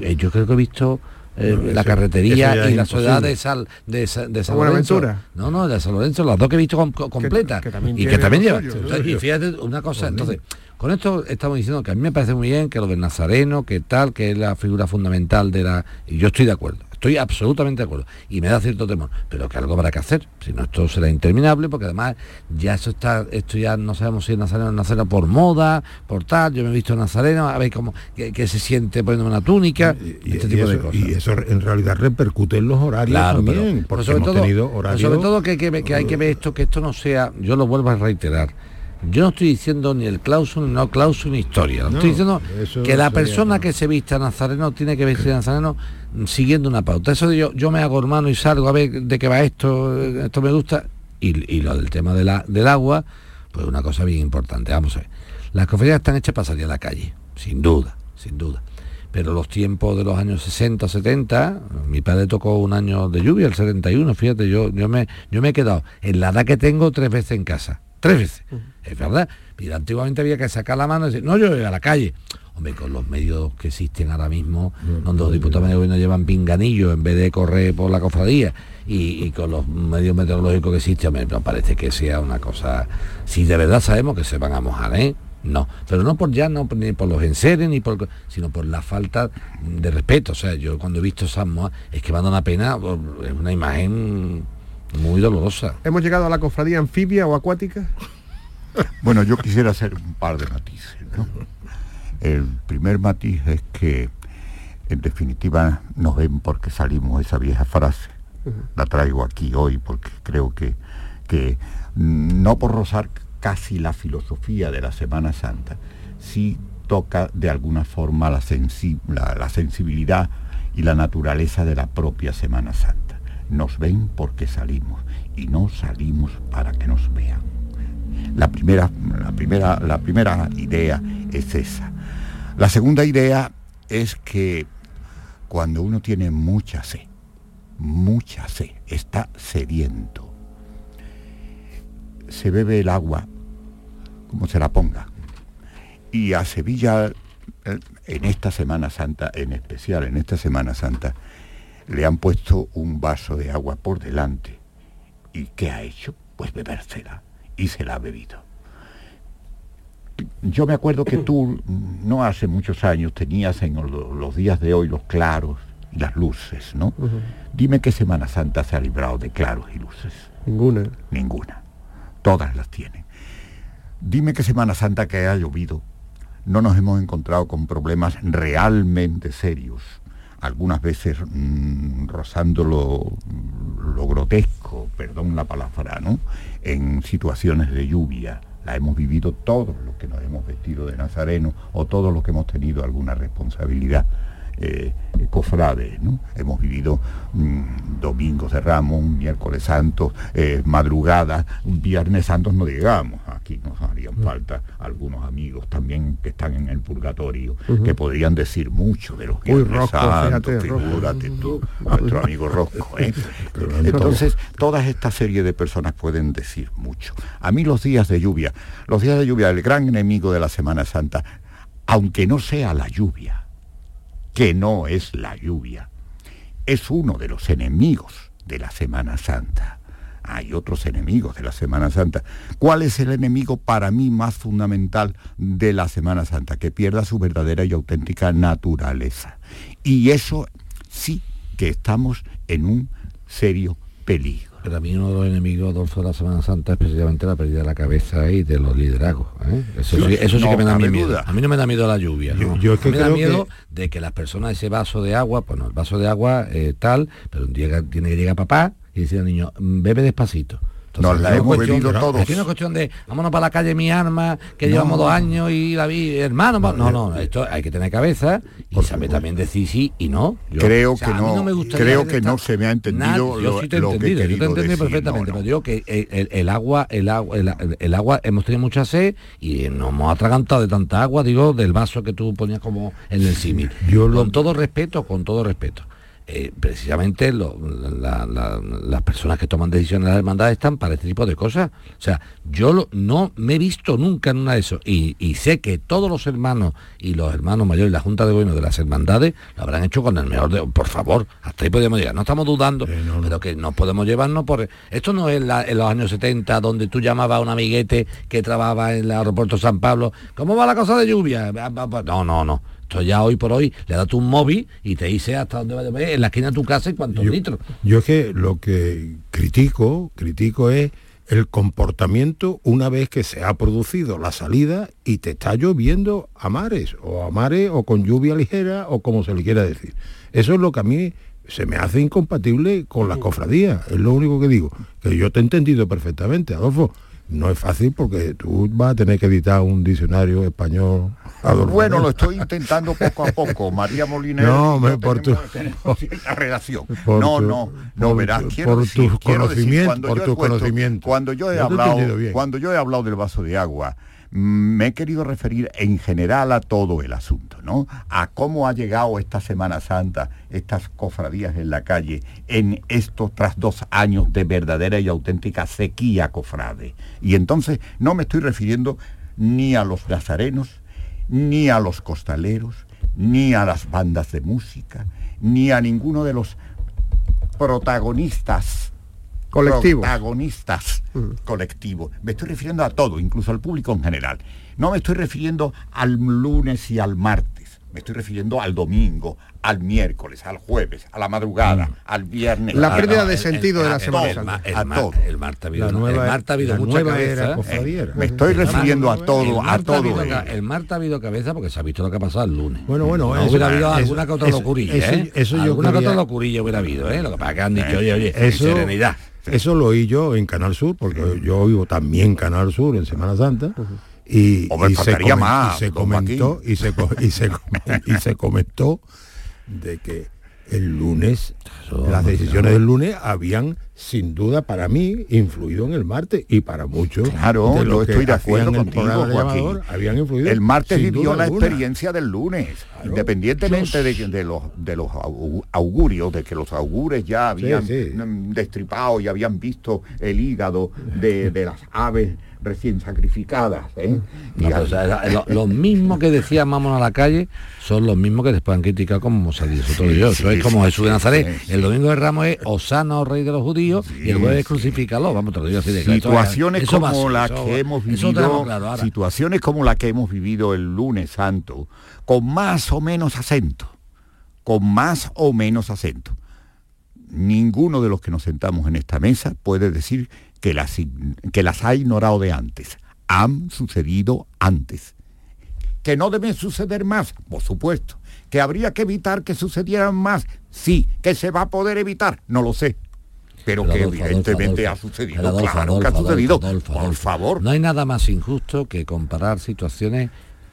Eh, yo creo que he visto eh, No, la eso- carretería y la imposible. de Sal de, de San. Lorenzo. No, no, de San Lorenzo, las dos que he visto com- co- completas. y que también lleva. y fíjate una cosa, entonces, con esto estamos diciendo que a mí me parece muy bien que lo del nazareno, que tal, que es la figura fundamental de la. Y yo estoy de acuerdo, estoy absolutamente de acuerdo. Y me da cierto temor, pero que algo habrá que hacer, si no esto será interminable, porque además ya eso está, esto ya no sabemos si es nazareno o nazareno por moda, por tal, yo me he visto nazareno, a ver cómo que, que se siente poniéndome una túnica, Y, este y tipo de cosas. y eso en realidad repercute en los horarios Claro, pero- también, pero porque sobre hemos todo, tenido pero horarios... sobre todo que hay que ver esto, que esto no sea, yo lo vuelvo a reiterar. Yo no estoy diciendo ni el clauso, ni no clauso, ni historia. No, estoy diciendo que la persona que se vista nazareno tiene que vestir nazareno mm, siguiendo una pauta. Eso de yo, yo me hago hermano y salgo a ver de qué va esto, eh, esto me gusta. Y, y lo del tema de la- del agua, pues una cosa bien importante. Vamos a ver. Las cofradías están hechas para salir a la calle, sin duda, sin duda pero los tiempos de los años 60, 70, mi padre tocó un año de lluvia, el 71, fíjate, yo, yo, me, yo me he quedado en la edad que tengo tres veces en casa, tres veces, es verdad. Mira, antiguamente había que sacar la mano y decir, no, yo voy a la calle. Hombre, con los medios que existen ahora mismo, donde los diputados de gobierno llevan pinganillo en vez de correr por la cofradía, y, y con los medios meteorológicos que existen, hombre, no parece que sea una cosa... Si de verdad sabemos que se van a mojar, ¿eh? No, pero no por ya, no por- ni por los enseres, ni por, sino por la falta de respeto. O sea, yo cuando he visto esas mojas, es que me da una pena, es una imagen muy dolorosa. ¿Hemos llegado a la cofradía anfibia o acuática? Bueno, yo quisiera hacer un par de matices. ¿no? El primer matiz es que, en definitiva, nos ven porque salimos esa vieja frase. La traigo aquí hoy porque creo que, que no por rozar casi la filosofía de la Semana Santa, sí toca de alguna forma la, sensi- la- la sensibilidad y la naturaleza de la propia Semana Santa. Nos ven porque salimos y no salimos para que nos vean. La primera, la primera, la primera idea es esa. La segunda idea es que cuando uno tiene mucha sed, mucha sed, está sediento, se bebe el agua como se la ponga. Y a Sevilla, en esta Semana Santa, en especial en esta Semana Santa, le han puesto un vaso de agua por delante. ¿Y qué ha hecho? Pues bebérsela. y se la ha bebido. Yo me acuerdo que tú, no hace muchos años, tenías en lo- los días de hoy los claros y las luces, ¿no? Dime qué Semana Santa se ha librado de claros y luces. Ninguna. Ninguna. Todas las tienen. Dime qué Semana Santa que haya llovido. No nos hemos encontrado con problemas realmente serios. Algunas veces mm, rozando lo, lo grotesco, perdón la palabra, ¿no? En situaciones de lluvia. La hemos vivido todos los que nos hemos vestido de nazareno o todos los que hemos tenido alguna responsabilidad eh, cofrades, ¿no? Hemos vivido mm, domingos de Ramos, miércoles santos, eh, madrugadas, un viernes santos no llegamos. Aquí nos harían falta algunos amigos también que están en el purgatorio, que podrían decir mucho de los viernes Rosco, santos, figúrate tú, nuestro amigo Rosco. ¿eh? Entonces, toda esta serie de personas pueden decir mucho. A mí los días de lluvia, los días de lluvia, el gran enemigo de la Semana Santa, aunque no sea la lluvia, que no es la lluvia, es uno de los enemigos de la Semana Santa. Hay otros enemigos de la Semana Santa. ¿Cuál es el enemigo para mí más fundamental de la Semana Santa? Que pierda su verdadera y auténtica naturaleza. Y eso sí que estamos en un serio peligro. Pero a mí uno de los enemigos, Adolfo, de la Semana Santa es precisamente la pérdida de la cabeza y de los liderazgos. ¿eh? Eso sí, eso sí No que me da mi miedo. duda. A mí no me da miedo la lluvia. Yo- no. yo es que A mí me da miedo que- de que las personas ese vaso de agua, pues no, el vaso de agua eh, tal, pero llega, tiene que llegar papá y decir al niño, "Mm, bebe despacito. Nos la no hemos bebido todos. Aquí no es cuestión de vámonos para la calle mi arma, que No. llevamos dos años y la vi, hermano. va-". No, no, esto hay que tener cabeza y saber también decir sí y no. Yo- Creo o sea, que no, me gustaría creo que no se me ha entendido Nadie- yo lo, sí te he lo que he entendido, yo te he entendido decir, perfectamente, no, no. pero digo que el, el- el agua, el agua, el, el agua, hemos tenido mucha sed y nos hemos atragantado de tanta agua, digo, del vaso que tú ponías como en el símil. Con todo respeto, con todo respeto. Eh, precisamente lo- la- la- las personas que toman decisiones en las hermandades están para este tipo de cosas. O sea, yo lo- no me he visto nunca en una de eso y, y sé que todos los hermanos y los hermanos mayores y la Junta de Gobierno de las hermandades lo habrán hecho con el mejor de... Por favor, hasta ahí podemos llegar. No estamos dudando, pero que no podemos llevarnos por... Esto no es la- en los años 70 donde tú llamabas a un amiguete que trabajaba en el aeropuerto San Pablo. ¿Cómo va la cosa de lluvia? No, no, no. Esto ya hoy por hoy le das tú un móvil y te dice hasta dónde va a ver, en la esquina de tu casa y cuántos litros. Yo es que lo que critico, critico es el comportamiento una vez que se ha producido la salida y te está lloviendo a mares, o a mares, o con lluvia ligera, o como se le quiera decir. Eso es lo que a mí se me hace incompatible con la cofradía, es lo único que digo, que yo te he entendido perfectamente, Adolfo. No es fácil porque tú vas a tener que editar un diccionario español. Adolfo. Bueno, lo estoy intentando poco a poco. María Moliner. No, hombre, yo por tu- cierta relación. por no, no, no, por verás. quiero por tus conocimientos, por tus conocimientos. Cuando yo he Yo hablado, cuando yo he hablado del vaso de agua, me he querido referir en general a todo el asunto, ¿no? A cómo ha llegado esta Semana Santa, estas cofradías en la calle, en estos tras dos años de verdadera y auténtica sequía cofrade. Y entonces no me estoy refiriendo ni a los nazarenos, ni a los costaleros, ni a las bandas de música, ni a ninguno de los protagonistas Colectivos. protagonistas colectivos. Me estoy refiriendo a todo, incluso al público en general. No me estoy refiriendo al lunes y al martes. Me estoy refiriendo al domingo, al miércoles, al jueves, a la madrugada, al viernes. La pérdida de el- sentido de la Semana Santa. El, mar- el Marta ha habido, el nueva- Marta ha habido mucha cabeza. era cofradiera. Me estoy El refiriendo a todo, el a ha todo. habido el Marta ha habido cabeza porque se ha visto lo que ha pasado el lunes. Bueno, bueno, no eso- hubiera habido eso- alguna que otra locurilla, eso- ¿eh? eso yo alguna que otra locurilla hubiera habido, ¿eh? Lo que pasa es que han dicho, oye, oye, eso, serenidad. Eso lo oí yo en Canal Sur, porque yo oigo también Canal Sur en Semana Santa. Y, Hombre, y se, faltaría comen- más, y se don comentó y se, co- y, se, com- y se comentó de que el lunes las decisiones del lunes habían sin duda para mí influido en el martes y para muchos Claro, de que estoy de acuerdo el contigo, programa de Joaquín. llamador, habían influido El martes vivió la alguna. experiencia del lunes, independientemente de, de los, de los au- augurios, de que los augures ya habían sí. mm, destripado y habían visto el hígado de, de las aves recién sacrificadas. ¿eh? Y No, pero, o sea, era- lo- los mismos que decían vámonos a la calle son los mismos que después han criticado como Mosadí, Sí, yo. sí, Eso es como sí, Jesús de Nazaret. El domingo de Ramos es Osana, oh rey de los judíos, y el jueves crucifícalo, vamos, te lo digo así de claro. situaciones Eso como así, la eso- que hemos vivido claro situaciones como la que hemos vivido el lunes santo con más o menos acento con más o menos acento ninguno de los que nos sentamos en esta mesa puede decir que las, que las ha ignorado de antes. Han sucedido antes. Que no deben suceder más, por supuesto, que habría que evitar que sucedieran más, sí, que se va a poder evitar, no lo sé, pero, que Adolfo, evidentemente Adolfo, ha sucedido, claro que ha sucedido, por favor. No hay nada más injusto que comparar situaciones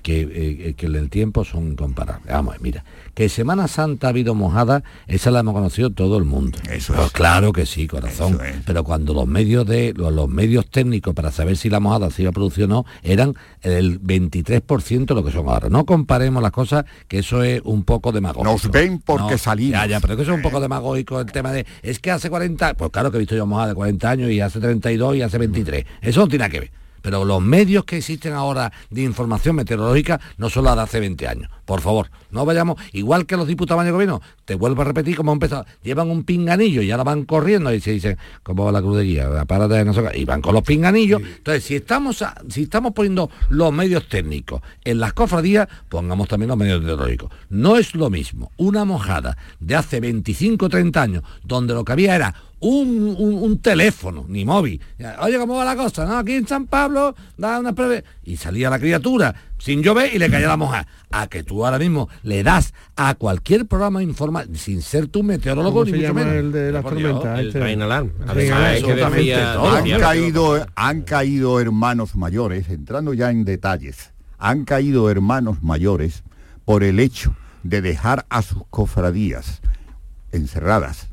que, eh, que en el tiempo son incomparables. Vamos, mira, que Semana Santa ha habido mojada, esa la hemos conocido todo el mundo. Eso Pero es. Claro que sí, corazón. Pero cuando los medios de los, los medios técnicos para saber si la mojada se iba a producir o no eran el 23% de lo que son ahora. No comparemos las cosas, que eso es un poco demagógico. Nos ven porque No, salimos. Ya, ya, pero que eso es un poco demagógico el tema de es que hace 40, pues claro que he visto yo mojada de 40 años y hace 32 y hace 23. Eso no tiene nada que ver. Pero los medios que existen ahora de información meteorológica no son las de hace 20 años. Por favor, no vayamos, igual que los diputados del gobierno, te vuelvo a repetir como empezado, llevan un pinganillo y ahora van corriendo y se dicen, ¿cómo va la cruz de guía? Párate de no sé qué", y van con los pinganillos. Entonces, si estamos, a- si estamos poniendo los medios técnicos en las cofradías, pongamos también los medios meteorológicos. No es lo mismo una mojada de hace 25 o 30 años, donde lo que había era un, un- un teléfono, ni móvil. Oye, ¿cómo va la cosa? No, aquí en San Pablo, da una prueba. Y salía la criatura sin llover y le caía la mojada. A que tú ahora mismo le das a cualquier programa informa sin ser tú meteorólogo ¿Cómo ni se mucho llama menos. el de las tormentas? el Este- Alarm. Además, decía- todo. han caído, han caído hermanos mayores, entrando ya en detalles, han caído hermanos mayores por el hecho de dejar a sus cofradías encerradas,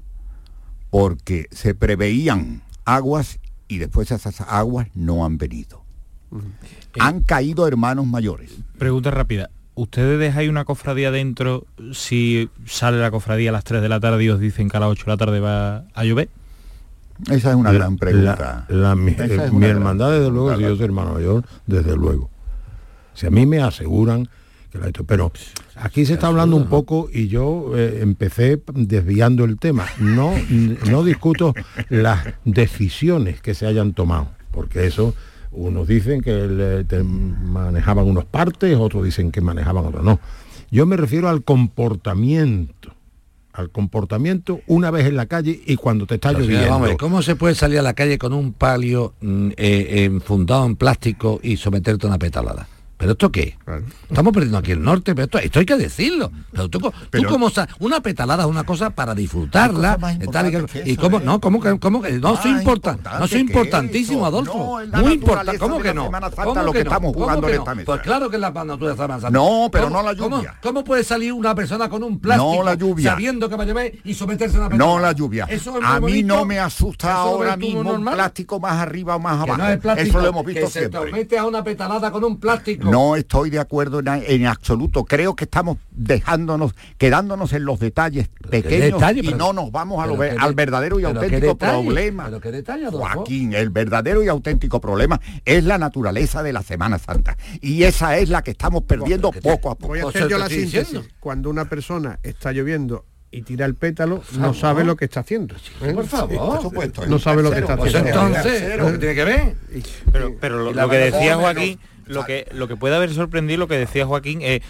porque se preveían aguas y después esas aguas no han venido. Han caído hermanos mayores. Pregunta rápida. ¿Ustedes dejáis una cofradía dentro si sale la cofradía a las 3 de la tarde y os dicen que a las 8 de la tarde va a llover? Esa es una La- gran pregunta. la- la- mi eh, mi hermandad, gran desde luego, si yo soy hermano mayor, desde luego. Si a mí me aseguran que la esto, pero aquí se está hablando un poco y yo eh, empecé desviando el tema. No, no discuto las decisiones que se hayan tomado, porque eso unos dicen que le- te manejaban unos partes, otros dicen que manejaban otros. No. Yo me refiero al comportamiento al comportamiento una vez en la calle y cuando te está Pero, señora, lloviendo. vamos a ver, ¿Cómo se puede salir a la calle con un palio mm, eh, enfundado en plástico y someterte a una petalada? ¿Pero esto qué? Estamos perdiendo aquí el norte, pero esto, esto hay que decirlo. Pero tú, co- tú Pero- como una petalada es una cosa para disfrutarla. Eh, tal y que- importantes que y eso, cómo, ¿eh? no, ¿cómo que, cómo que no soy importante, no soy importantísimo, eso. Adolfo. No, Muy importante, ¿cómo que no? Santa ¿Cómo lo que no? estamos ¿Cómo jugando que en no? esta mesa. Pues claro que es la naturaleza de. No, pero ¿Cómo- no la lluvia. ¿Cómo, puede salir una persona con un plástico No la lluvia. sabiendo que va a llover y someterse a una petalada? No la lluvia. Eso es A mí no me asusta ahora mismo un plástico más arriba o más abajo. Eso lo hemos visto siempre. te mete a una petalada con un plástico. No estoy de acuerdo en, en absoluto. Creo que estamos dejándonos, quedándonos en los detalles pequeños detalle, y pero- no nos vamos a lo qué al de- verdadero y auténtico detalle, problema. pero qué detalle, Adolfo. Joaquín, el verdadero y auténtico problema es la naturaleza de la Semana Santa. Y esa es la que estamos perdiendo poco a poco. Voy a hacer yo te la estoy síntesis. diciendo. Cuando una persona está lloviendo y tira el pétalo, no sabe lo que está haciendo. ¿eh? por favor. Por supuesto, No sabe lo que está Pues haciendo. entonces, ¿lo que tiene que ver? Pero, pero lo, lo que decía Joaquín, lo que, lo que puede haber sorprendido, lo que decía Joaquín, es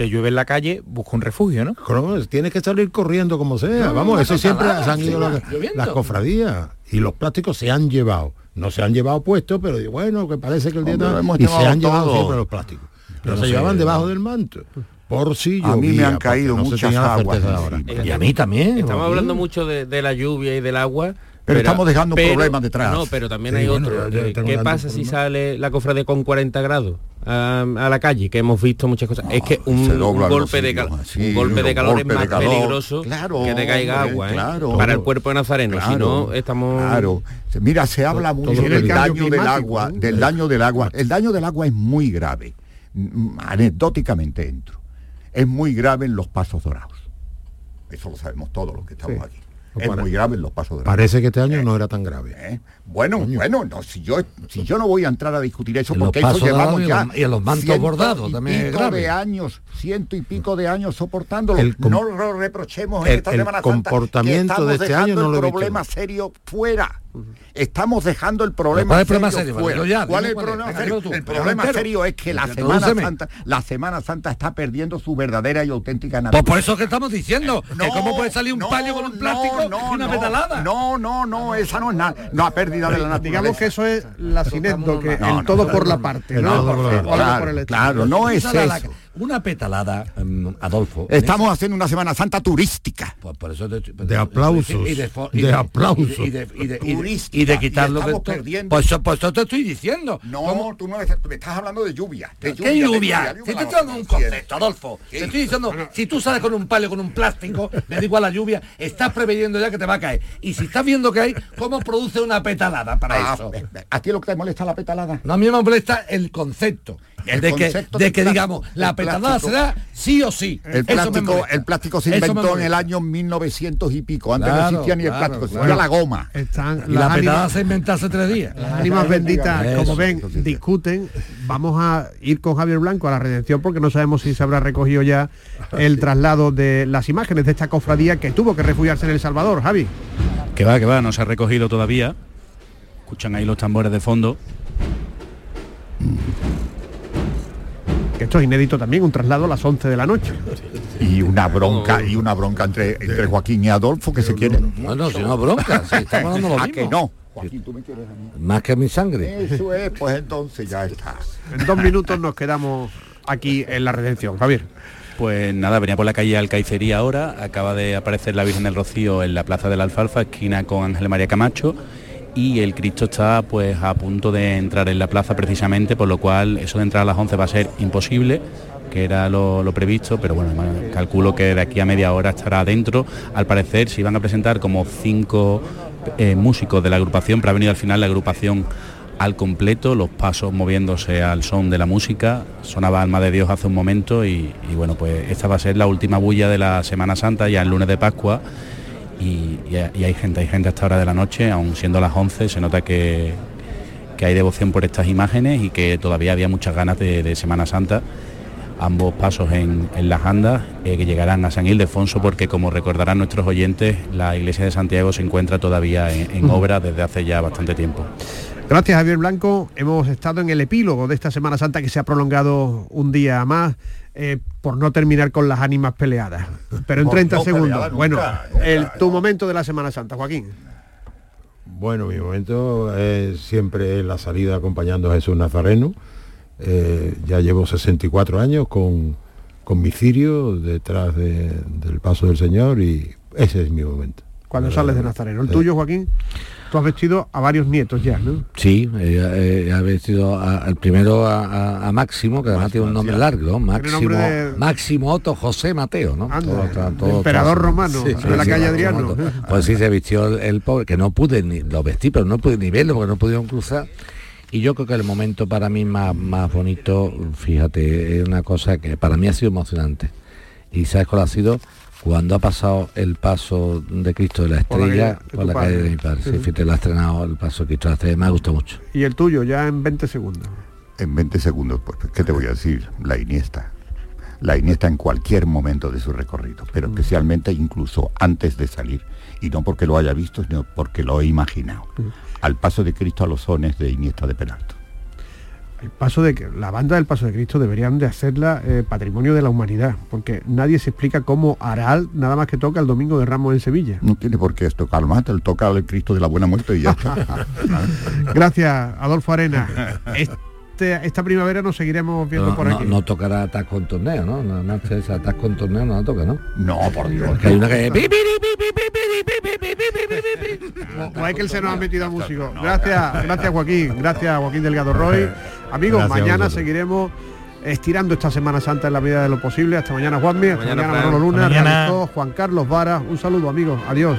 te llueve en la calle, busca un refugio, ¿no? Claro, tienes que salir corriendo como sea. No, Vamos, eso siempre se han ido las, cofradías y los plásticos se han llevado. No se han llevado puestos, pero bueno, que parece que el día Hombre, hemos y se han llevado siempre los plásticos. Pero no se llevaban debajo del manto. Por si A mí me han caído no muchas aguas ahora. Y a mí también. Estamos hablando mucho de, de la lluvia y del agua. Pero estamos dejando un problema detrás. No, pero también Sí, hay bueno, otro. ¿Qué pasa si problema. sale la cofradía con 40 grados a, a la calle? Que hemos visto muchas cosas. es que un, golpe de un golpe de calor es golpe más calor. peligroso Claro, que te caiga hombre, agua, ¿eh? claro. Para el cuerpo de Nazareno. Si Claro, no, estamos. Claro. Mira, se habla mucho todo del el daño del agua, del daño del agua. El daño del agua es muy grave. Mm, Anecdóticamente entro. Es muy grave en los pasos dorados. Eso lo sabemos todos los que estamos Sí. aquí. Es muy grave en los pasos de la Parece que este año no era tan grave. ¿Eh? Bueno, bueno, no, si yo si yo no voy a entrar a discutir eso En porque eso llevamos ya y en los mantos bordados también pico grave. de años, ciento y pico de años soportándolo. El no lo reprochemos en el- esta el Semana Santa, que comportamiento estamos de este año no el lo visto. problema serio fuera. Estamos dejando el problema ¿Cuál es el serio, problema serio? Bueno, ya, ¿Cuál es el problema serio? El problema entero. serio es que la Semana. Santa, la Semana Santa está perdiendo su verdadera y auténtica Pues naturaleza. por eso que estamos diciendo, que cómo puede salir un palio con un plástico no, y una no, petalada. No, no, no, esa no es nada, no ha pérdida de la naturaleza. Digamos que eso es la sinesto, que No, el no, todo no, por la no, parte, no, ¿no? no, O algo claro, por el claro, no es eso. Una petalada, mm, Adolfo. Estamos haciendo una Semana Santa turística. Pues por eso te- De aplausos, y de, fo- de y aplausos. y de, y de- y de- y y quitarlo estamos de perdiendo. Pues eso, pues eso te estoy diciendo. No, tú no me me estás hablando de lluvia. De ¿Qué lluvia, de lluvia? Si te dando un concepto, Adolfo. Te estoy diciendo, si tú sales con un palio, con un plástico, me da igual la lluvia, estás preveyendo ya que te va a caer. Y si estás viendo que hay, ¿cómo produce una petalada para Ah, eso? ¿A ti lo que te molesta la petalada? No, a mí me molesta el concepto. El de que, de que plástico, digamos, la el petalada plástico. se da sí o sí. El plástico, el plástico se inventó en el año 1900 y pico. Antes Claro, no existía ni el claro, plástico, claro. la goma. Están Y las la se inventó hace tres días. las ánimas benditas, Eso, como ven, discuten. Vamos a ir con Javier Blanco a la redención porque no sabemos si se habrá recogido ya el traslado de las imágenes de esta cofradía que tuvo que refugiarse en El Salvador, Javi. Que va, que va, no se ha recogido todavía. Escuchan ahí los tambores de fondo. Que esto es inédito también, un traslado a las 11 de la noche. Y una bronca, y una bronca entre, entre Joaquín y Adolfo que se quieren. No, no, si no bronca, si estamos hablando lo ¿A mismo. que no? Joaquín, tú me quieres a mí. Más que mi sangre. Eso es, pues entonces ya está. En dos minutos nos quedamos aquí en la redención, Javier. Pues nada, venía por la calle Alcaicería ahora, acaba de aparecer la Virgen del Rocío en la Plaza de la Alfalfa, esquina con Ángel María Camacho, y el Cristo está pues a punto de entrar en la plaza precisamente, por lo cual eso de entrar a las 11 va a ser imposible que era lo, previsto, pero bueno, calculo que de aquí a media hora estará dentro. Al parecer se iban a presentar como cinco eh, músicos de la agrupación, pero ha venido al final la agrupación al completo, los pasos moviéndose al son de la música, sonaba Alma de Dios hace un momento y bueno, pues esta va a ser la última bulla de la Semana Santa, ya el lunes de Pascua, y, hay gente, hay gente hasta hora de la noche, aún siendo las 11, se nota que, que hay devoción por estas imágenes y que todavía había muchas ganas de, de Semana Santa. Ambos pasos en, en las andas eh, que llegarán a San Ildefonso porque como recordarán nuestros oyentes, la iglesia de Santiago se encuentra todavía en, en obra desde hace ya bastante tiempo. Gracias Javier Blanco. Hemos estado en el epílogo de esta Semana Santa que se ha prolongado un día más eh, por no terminar con las ánimas peleadas. Pero en No, 30 no segundos. bueno, nunca, el, tu momento de la Semana Santa, Joaquín. Bueno, mi momento es siempre la salida acompañando a Jesús Nazareno. Eh, ya llevo 64 años con, con mi cirio detrás de- del paso del Señor y ese es mi momento. Cuando sales de Nazareno. El Sí. tuyo, Joaquín, tú has vestido a varios nietos ya, ¿no? Sí, eh, eh, ha vestido a- al primero a, Máximo, que además tiene un nombre largo, ¿no? Máximo, de- Máximo Otto José Mateo, ¿no? Anda, Todo- todo- emperador romano, de la calle Adriano. Pues sí, se vistió el, el pobre, que no pude ni, lo vestí, pero no pude ni verlo porque no pudieron cruzar. Y yo creo que el momento para mí más, más bonito, fíjate, es una cosa que para mí ha sido emocionante. Y ¿sabes cuál ha sido? Cuando ha pasado el paso de Cristo de la Por la Estrella calle de por la calle padre. de mi padre. Sí, fíjate, lo ha estrenado el paso de Cristo de la Estrella. Me ha gustado mucho. Y el tuyo, ya en 20 segundos. En 20 segundos, pues, ¿qué te voy a decir? La Iniesta. La Iniesta en cualquier momento de su recorrido, pero Mm. especialmente incluso antes de salir. Y no porque lo haya visto, sino porque lo he imaginado. Mm. Al paso de Cristo a los sones de Iniesta de Peralto. El paso de que la banda del Paso de Cristo deberían de hacerla eh, patrimonio de la humanidad, porque nadie se explica cómo Aral nada más que toca el domingo de Ramos en Sevilla. No tiene por qué tocar más, él toca al Cristo de la Buena Muerte y ya está. Gracias, Adolfo Arena. Este- esta primavera nos seguiremos viendo No, por no- aquí. no tocará atasco en torneo, ¿no? Que esa atasco en torneo no la toca, ¿no? No, por Dios. Que hay una que... O es que él se nos ha metido a músico. Gracias, gracias Joaquín, gracias Joaquín Delgado Roy. Amigos, Gracias mañana seguiremos estirando esta Semana Santa en la medida de lo posible. Hasta mañana Juanmi, hasta Mañana, mañana. Manolo Luna, Hasta mañana. realizó Juan Carlos Vara. Un saludo amigos, adiós.